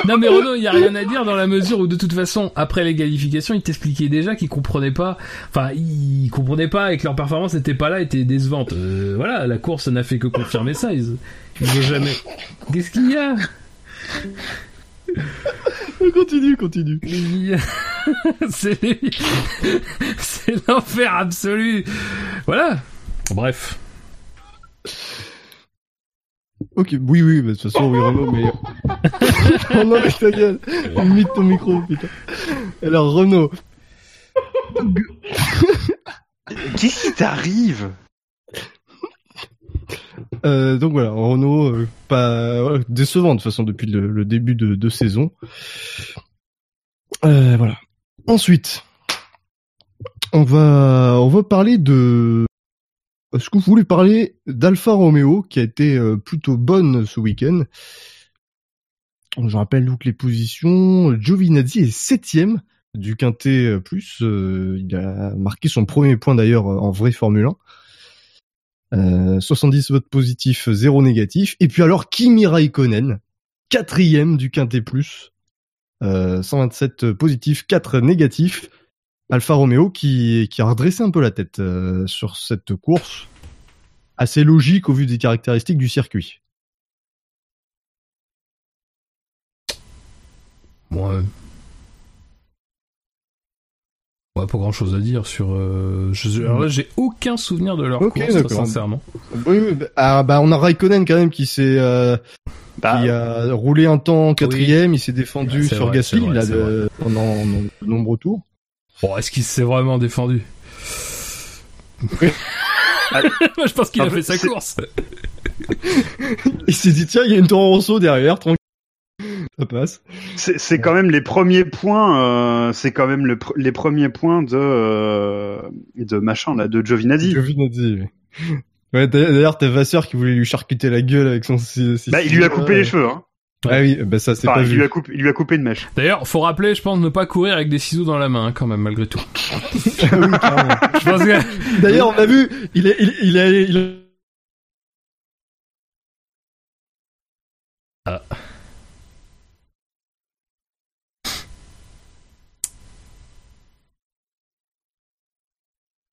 [SPEAKER 3] non, mais Renault, y a rien à dire dans la mesure où, de toute façon, après les qualifications, ils t'expliquaient déjà qu'ils comprenaient pas, enfin, ils comprenaient pas et que leur performance n'était pas là, était décevante. Euh, voilà, la course n'a fait que confirmer ça. Ils, ils ont jamais. Qu'est-ce qu'il y a?
[SPEAKER 1] Continue, continue.
[SPEAKER 3] Il- c'est c'est l'enfer absolu. Voilà. Bref.
[SPEAKER 1] Ok, oui, oui, de toute façon, oui, Renault, mais... oh non, mais ta gueule Limite ton micro, putain. Alors, Renault.
[SPEAKER 4] Qu'est-ce qui t'arrive?
[SPEAKER 1] Euh, donc voilà, Renault, euh, pas voilà, décevant de toute façon depuis le, le début de, de saison. Euh, voilà. Ensuite, on va on va parler de. Est-ce que vous voulez parler d'Alfa Romeo qui a été euh, plutôt bonne ce week-end? Je rappelle donc les positions. Giovinazzi est septième du quintet euh, plus. Euh, il a marqué son premier point d'ailleurs en vraie Formule 1. Euh, 70 votes positifs, 0 négatif. Et puis alors Kimi Raikkonen, quatrième du Quintet Plus, euh, 127 positifs, 4 négatifs. Alfa Romeo qui, qui a redressé un peu la tête euh, sur cette course. Assez logique au vu des caractéristiques du circuit.
[SPEAKER 3] Ouais. Ouais, pas grand chose à dire sur. Euh, je, alors là, j'ai aucun souvenir de leur course, sincèrement.
[SPEAKER 1] Oui, oui, bah, ah, bah on a Raikkonen quand même qui s'est euh,
[SPEAKER 4] Bah,
[SPEAKER 1] qui a roulé un temps en quatrième, il s'est défendu sur
[SPEAKER 3] vrai,
[SPEAKER 1] Gasly
[SPEAKER 3] vrai,
[SPEAKER 1] là, de- pendant de nombreux tours.
[SPEAKER 3] Bon, est-ce qu'il s'est vraiment défendu Moi, je pense qu'il
[SPEAKER 4] Ah,
[SPEAKER 3] a fait sa course.
[SPEAKER 1] Il s'est dit tiens, il y a une Toro Rosso derrière, tranquille. Ça passe.
[SPEAKER 4] c'est quand même les premiers points. euh, c'est quand même le pr- les premiers points de euh, de machin là, de Giovinazzi.
[SPEAKER 1] Giovinazzi, oui. Ouais, d'ailleurs, t'as Vasseur qui voulait lui charcuter la gueule avec son.
[SPEAKER 4] Bah, il lui a coupé les cheveux. Hein.
[SPEAKER 1] Ah oui, bah ça c'est
[SPEAKER 4] Enfin,
[SPEAKER 1] pas
[SPEAKER 4] il
[SPEAKER 1] vu.
[SPEAKER 4] lui a coupé, il lui a coupé une mèche.
[SPEAKER 3] D'ailleurs, faut rappeler, je pense, ne pas courir avec des ciseaux dans la main, hein, quand même, malgré tout.
[SPEAKER 1] Ah oui, carrément.
[SPEAKER 3] Je pense que...
[SPEAKER 1] D'ailleurs, on a vu, il est, il, il est, il est-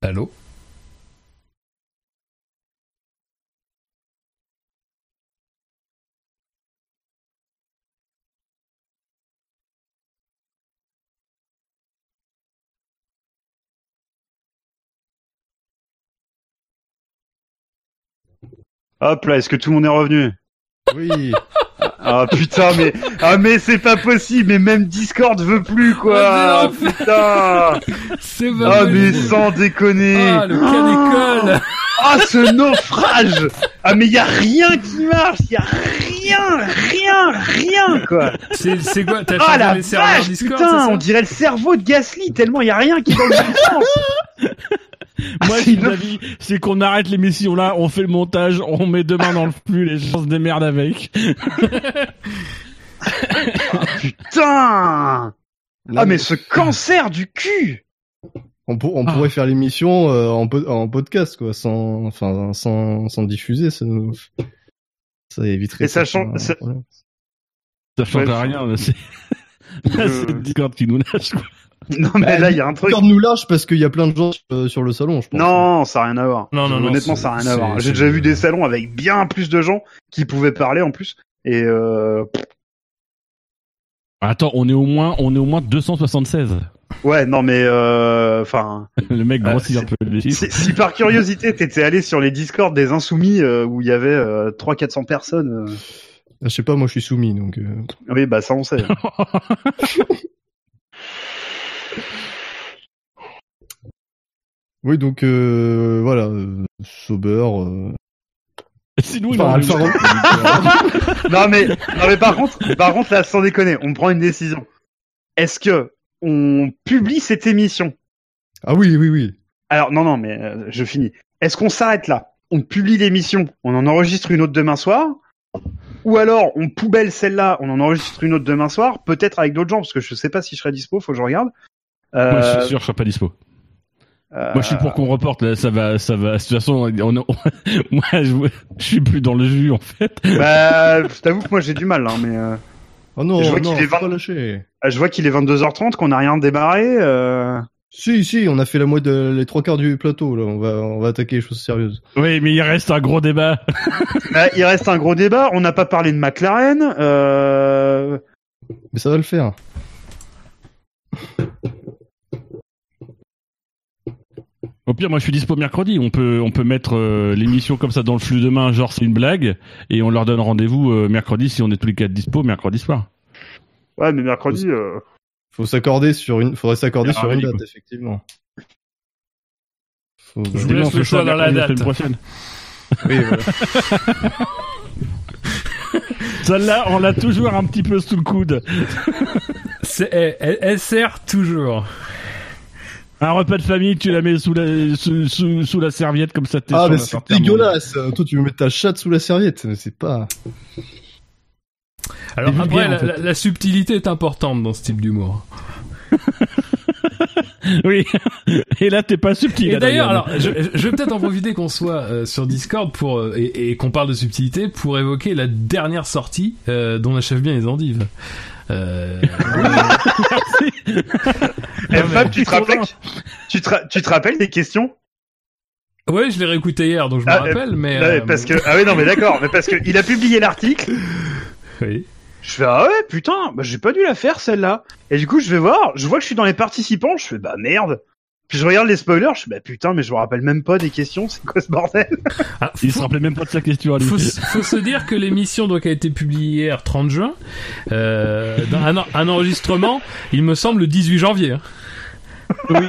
[SPEAKER 3] Allô?
[SPEAKER 4] Hop là, est-ce que tout le monde est revenu?
[SPEAKER 1] Oui.
[SPEAKER 4] Ah putain, mais ah mais c'est pas possible. Mais même Discord veut plus quoi.
[SPEAKER 3] Ah,
[SPEAKER 4] putain.
[SPEAKER 3] C'est
[SPEAKER 4] Ah mais
[SPEAKER 3] possible.
[SPEAKER 4] sans déconner.
[SPEAKER 3] Ah, le cas d'école
[SPEAKER 4] Ah, ce naufrage Ah, mais il y a rien qui marche, il y a rien, rien, rien, quoi
[SPEAKER 3] C'est c'est quoi T'as
[SPEAKER 4] Ah, la
[SPEAKER 3] les serveurs
[SPEAKER 4] vache,
[SPEAKER 3] Discord
[SPEAKER 4] putain, on dirait le cerveau de Gasly, tellement il y a rien qui va dans le bon sens
[SPEAKER 2] Moi,
[SPEAKER 4] Ah, sinon-
[SPEAKER 2] avis, c'est qu'on arrête l'émission là, on fait le montage, on met deux mains dans le flux, les gens se démerdent avec.
[SPEAKER 4] Putain
[SPEAKER 1] Non,
[SPEAKER 4] Ah, mais ce cancer du cul
[SPEAKER 1] On, pour- on
[SPEAKER 2] Ah.
[SPEAKER 1] pourrait faire l'émission euh, en, en podcast, quoi, sans, enfin, sans, sans diffuser. Ça, ça éviterait.
[SPEAKER 4] Et ça change- ça-.
[SPEAKER 2] Ça change
[SPEAKER 4] Ouais,
[SPEAKER 2] rien, là, c'est,
[SPEAKER 4] Je-
[SPEAKER 2] c'est Discord qui nous lâche, quoi.
[SPEAKER 4] Non, mais là, il y a un truc...
[SPEAKER 1] Nous lâche parce qu'il y a plein de gens sur, euh, le salon, je pense.
[SPEAKER 4] Non, ça n'a rien à voir.
[SPEAKER 3] Non, non, non,
[SPEAKER 4] Honnêtement, ça n'a rien à voir. J'ai déjà vu des salons avec bien plus de gens qui pouvaient parler en plus. Et euh...
[SPEAKER 2] Attends, on est au moins, on est au moins 276.
[SPEAKER 4] ouais, non mais euh... enfin,
[SPEAKER 2] Le mec
[SPEAKER 4] Ah,
[SPEAKER 2] grossit un peu les chiffres.
[SPEAKER 4] si, par curiosité t'étais allé sur les Discord des insoumis euh, où il y avait euh, 300-400 personnes, euh,
[SPEAKER 1] Je sais pas, moi je suis soumis, donc. euh,
[SPEAKER 4] oui bah ça on sait.
[SPEAKER 1] Oui, donc euh, voilà, euh, Sauber. euh,
[SPEAKER 2] Sinon, il
[SPEAKER 1] Enfin,
[SPEAKER 2] en
[SPEAKER 1] Alpha Romeo.
[SPEAKER 4] non mais, non mais par contre, par contre là sans déconner, on prend une décision. Est-ce que on publie cette émission?
[SPEAKER 1] Ah oui, oui, oui.
[SPEAKER 4] Alors non non mais euh, je finis. Est-ce qu'on s'arrête là? On publie l'émission, on en enregistre une autre demain soir? Ou alors on poubelle celle-là, on en enregistre une autre demain soir, peut-être avec d'autres gens parce que je sais pas si je serai dispo, faut que je regarde. Euh,
[SPEAKER 2] Moi, je suis sûr, je serai pas dispo.
[SPEAKER 4] euh,
[SPEAKER 2] Moi, je suis pour qu'on reporte. Là, ça va, ça va. De toute façon, on, on- moi, je, je suis plus dans le jus en fait.
[SPEAKER 4] Bah, je t'avoue que moi j'ai du mal, hein, mais euh,
[SPEAKER 1] Oh non,
[SPEAKER 4] Je vois qu'il est
[SPEAKER 1] faut
[SPEAKER 4] vingt-
[SPEAKER 1] pas lâcher.
[SPEAKER 4] je vois qu'il est 22h30, qu'on n'a rien démarré. Euh...
[SPEAKER 1] Si, si, on a fait la moitié, les trois quarts du plateau, là. On va, on va attaquer les choses sérieuses.
[SPEAKER 2] Oui, mais il reste un gros débat.
[SPEAKER 4] Bah, il reste un gros débat. On n'a pas parlé de McLaren. Euh...
[SPEAKER 1] Mais ça va le faire.
[SPEAKER 2] Au pire, moi, je suis dispo mercredi. On peut, on peut mettre euh, l'émission comme ça dans le flux demain, genre c'est une blague, et on leur donne rendez-vous euh, mercredi si on est tous les quatre dispo mercredi soir.
[SPEAKER 4] Ouais, mais mercredi. Euh...
[SPEAKER 1] Faut s'accorder sur une, faudrait s'accorder
[SPEAKER 2] Ah,
[SPEAKER 1] sur une date,
[SPEAKER 2] quoi.
[SPEAKER 1] effectivement. Faut-
[SPEAKER 3] Je vous laisse le
[SPEAKER 2] choix
[SPEAKER 3] dans la date.
[SPEAKER 2] semaine prochaine.
[SPEAKER 1] Oui, voilà.
[SPEAKER 2] Celle-là, on l'a toujours un petit peu sous le coude.
[SPEAKER 3] C'est- elle, elle- elle sert toujours.
[SPEAKER 2] Un repas de famille, tu la mets sous la, sous, sous, sous la serviette comme ça. t'es
[SPEAKER 1] Ah, mais c'est dégueulasse. Toi, tu veux mettre ta chatte sous la serviette. mais C'est pas.
[SPEAKER 3] Alors après,
[SPEAKER 2] en fait.
[SPEAKER 3] la- la subtilité est importante dans ce type d'humour.
[SPEAKER 2] Oui. Et là, t'es pas subtil.
[SPEAKER 3] Et d'ailleurs, alors, je, je vais peut-être en profiter qu'on soit euh, sur Discord pour euh, et, et qu'on parle de subtilité pour évoquer la dernière sortie euh, dont achève bien les endives. Euh,
[SPEAKER 4] Eh, Fab, tu te rappelles tu te, ra- tu te rappelles des questions?
[SPEAKER 3] Ouais, je l'ai réécouté hier, donc je me
[SPEAKER 4] Ah,
[SPEAKER 3] rappelle, mais
[SPEAKER 4] Ouais,
[SPEAKER 3] euh,
[SPEAKER 4] Parce que ah oui non mais d'accord, mais parce que il a publié l'article.
[SPEAKER 3] oui.
[SPEAKER 4] Je fais ah ouais putain, bah j'ai pas dû la faire celle-là. Et du coup je vais voir, je vois que je suis dans les participants, je fais bah merde. Puis je regarde les spoilers, je fais bah putain mais je me rappelle même pas des questions, c'est quoi ce bordel?
[SPEAKER 3] Ah,
[SPEAKER 2] Il
[SPEAKER 3] faut-
[SPEAKER 2] se rappelait même pas de sa question à lui.
[SPEAKER 3] faut, faut se dire que l'émission donc a été publiée hier 30 juin, euh, dans un, en- un enregistrement, il me semble le 18 janvier. hein.
[SPEAKER 2] Oui.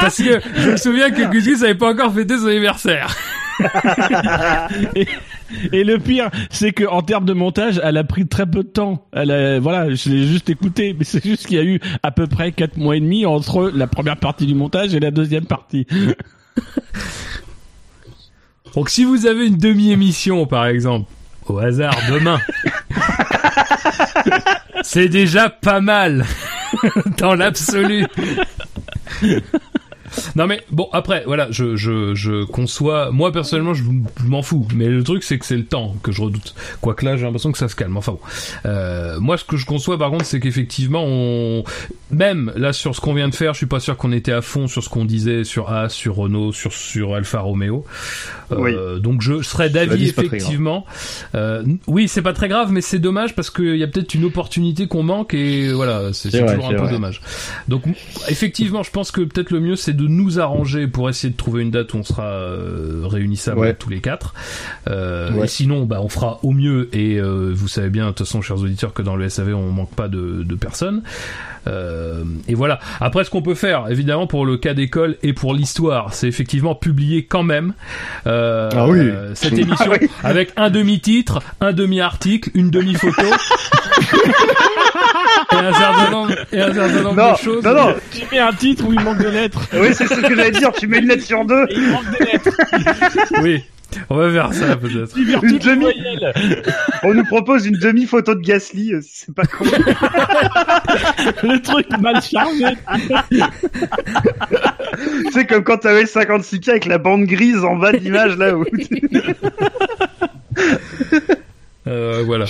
[SPEAKER 3] Parce que je me souviens que Gus avait pas encore fêté son anniversaire.
[SPEAKER 2] et, le pire, c'est que en termes de montage, elle a pris très peu de temps. Elle a, voilà, je l'ai juste écouté, mais c'est juste qu'il y a eu à peu près quatre mois et demi entre la première partie du montage et la deuxième partie.
[SPEAKER 3] Donc si vous avez une demi-émission par exemple, au hasard demain, c'est déjà pas mal dans l'absolu. Non mais bon après voilà je je je conçois moi personnellement je, je m'en fous. Mais le truc c'est que c'est le temps que je redoute. Quoique là j'ai l'impression que ça se calme. Enfin bon. Euh, moi ce que je conçois par contre c'est qu'effectivement on même là sur ce qu'on vient de faire je suis pas sûr qu'on était à fond sur ce qu'on disait sur A sur Renault sur sur Alfa Romeo. Euh, donc je serais d'avis effectivement. Euh, oui c'est pas très grave mais c'est dommage parce qu'il y a peut-être une opportunité qu'on manque et voilà c'est
[SPEAKER 1] vrai,
[SPEAKER 3] toujours un peu
[SPEAKER 1] vrai.
[SPEAKER 3] dommage. Donc effectivement je pense que peut-être le mieux c'est de de nous arranger pour essayer de trouver une date où on sera euh, réunissables
[SPEAKER 1] Ouais.
[SPEAKER 3] tous les quatre. Euh,
[SPEAKER 1] Ouais.
[SPEAKER 3] Et sinon, bah, on fera au mieux. Et euh, vous savez bien, de toute façon, chers auditeurs, que dans le SAV, on manque pas de, de personnes. Euh, et voilà. Après, ce qu'on peut faire, évidemment, pour le cas d'école et pour l'histoire, c'est effectivement publier quand même euh,
[SPEAKER 1] Ah oui.
[SPEAKER 3] cette émission
[SPEAKER 4] Ah oui.
[SPEAKER 3] avec un demi-titre, un demi-article, une demi-photo. et un certain nombre, et un certain nombre
[SPEAKER 4] Non,
[SPEAKER 3] de choses.
[SPEAKER 4] non, non.
[SPEAKER 2] Tu mets un titre où il manque de lettres.
[SPEAKER 4] Oui, c'est ce que j'allais dire. Tu mets une lettre sur deux.
[SPEAKER 2] Et il manque des lettres.
[SPEAKER 3] Oui. On va faire ça peut-être.
[SPEAKER 4] Une demi-. On nous propose une demi-photo de Gasly. euh, C'est pas con.
[SPEAKER 2] Le truc mal chargé.
[SPEAKER 4] C'est comme quand t'avais le 56K avec la bande grise en bas de l'image là où.
[SPEAKER 3] Euh, voilà.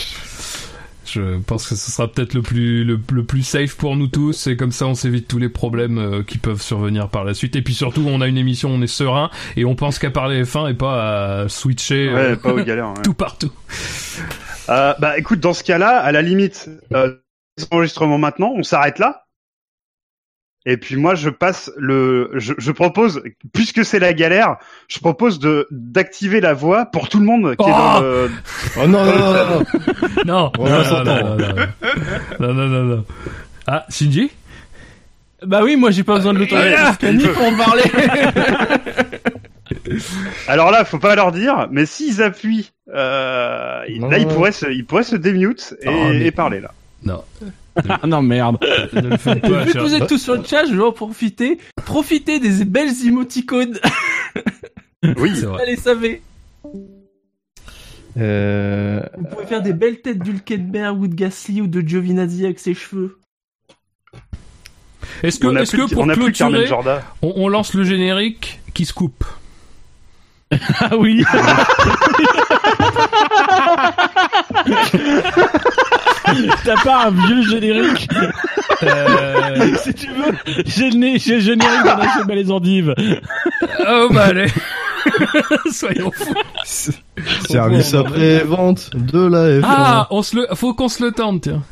[SPEAKER 3] Je pense que ce sera peut-être le plus le, le plus safe pour nous tous et comme ça on s'évite tous les problèmes euh, qui peuvent survenir par la suite et puis surtout on a une émission on est serein et on pense qu'à parler F1 et pas à switcher euh,
[SPEAKER 4] Ouais, pas aux galères. ouais.
[SPEAKER 3] tout partout.
[SPEAKER 4] Euh, bah écoute, dans ce cas-là, à la limite, euh, enregistrement maintenant, on s'arrête là. Et puis moi, je passe le, je, je propose, puisque c'est la galère, je propose de d'activer la voix pour tout le monde qui est dans le.
[SPEAKER 1] Oh non, non, non, non, non.
[SPEAKER 3] Non,
[SPEAKER 1] On
[SPEAKER 3] non, non, non, non, non, non, non, non. Ah, Shinji
[SPEAKER 8] Bah oui, moi j'ai pas besoin de l'autorisation de Scanny pour en parler.
[SPEAKER 4] Alors là, faut pas leur dire, mais s'ils appuient, euh,
[SPEAKER 1] Non,
[SPEAKER 4] là, ils
[SPEAKER 1] non.
[SPEAKER 4] pourraient se, ils pourraient se démute et,
[SPEAKER 3] Oh, mais-
[SPEAKER 4] et parler là.
[SPEAKER 3] Non.
[SPEAKER 2] Ah non, merde.
[SPEAKER 3] Ne le faites pas,
[SPEAKER 8] Vu que vous êtes tous sur le chat, je vais en profiter. Profitez des belles émoticônes.
[SPEAKER 4] Oui.
[SPEAKER 3] C'est vrai.
[SPEAKER 8] Allez, savez.
[SPEAKER 1] Euh,
[SPEAKER 8] Vous pouvez faire des belles têtes d'Hulkenberg ou de Gasly ou de Giovinazzi avec ses cheveux.
[SPEAKER 3] Est-ce que,
[SPEAKER 4] on a
[SPEAKER 3] est-ce
[SPEAKER 4] plus,
[SPEAKER 3] que pour
[SPEAKER 4] on
[SPEAKER 3] clôturer,
[SPEAKER 4] Jordan.
[SPEAKER 3] on, on lance le générique qui se coupe
[SPEAKER 2] Ah oui. T'as pas un vieux générique
[SPEAKER 3] euh...
[SPEAKER 2] Si tu veux, j'ai le, générique dans la chaîne les endives.
[SPEAKER 3] Oh bah allez Soyons fous
[SPEAKER 1] service après-vente de la F1.
[SPEAKER 3] Ah, on se le, faut qu'on se le tente, tiens.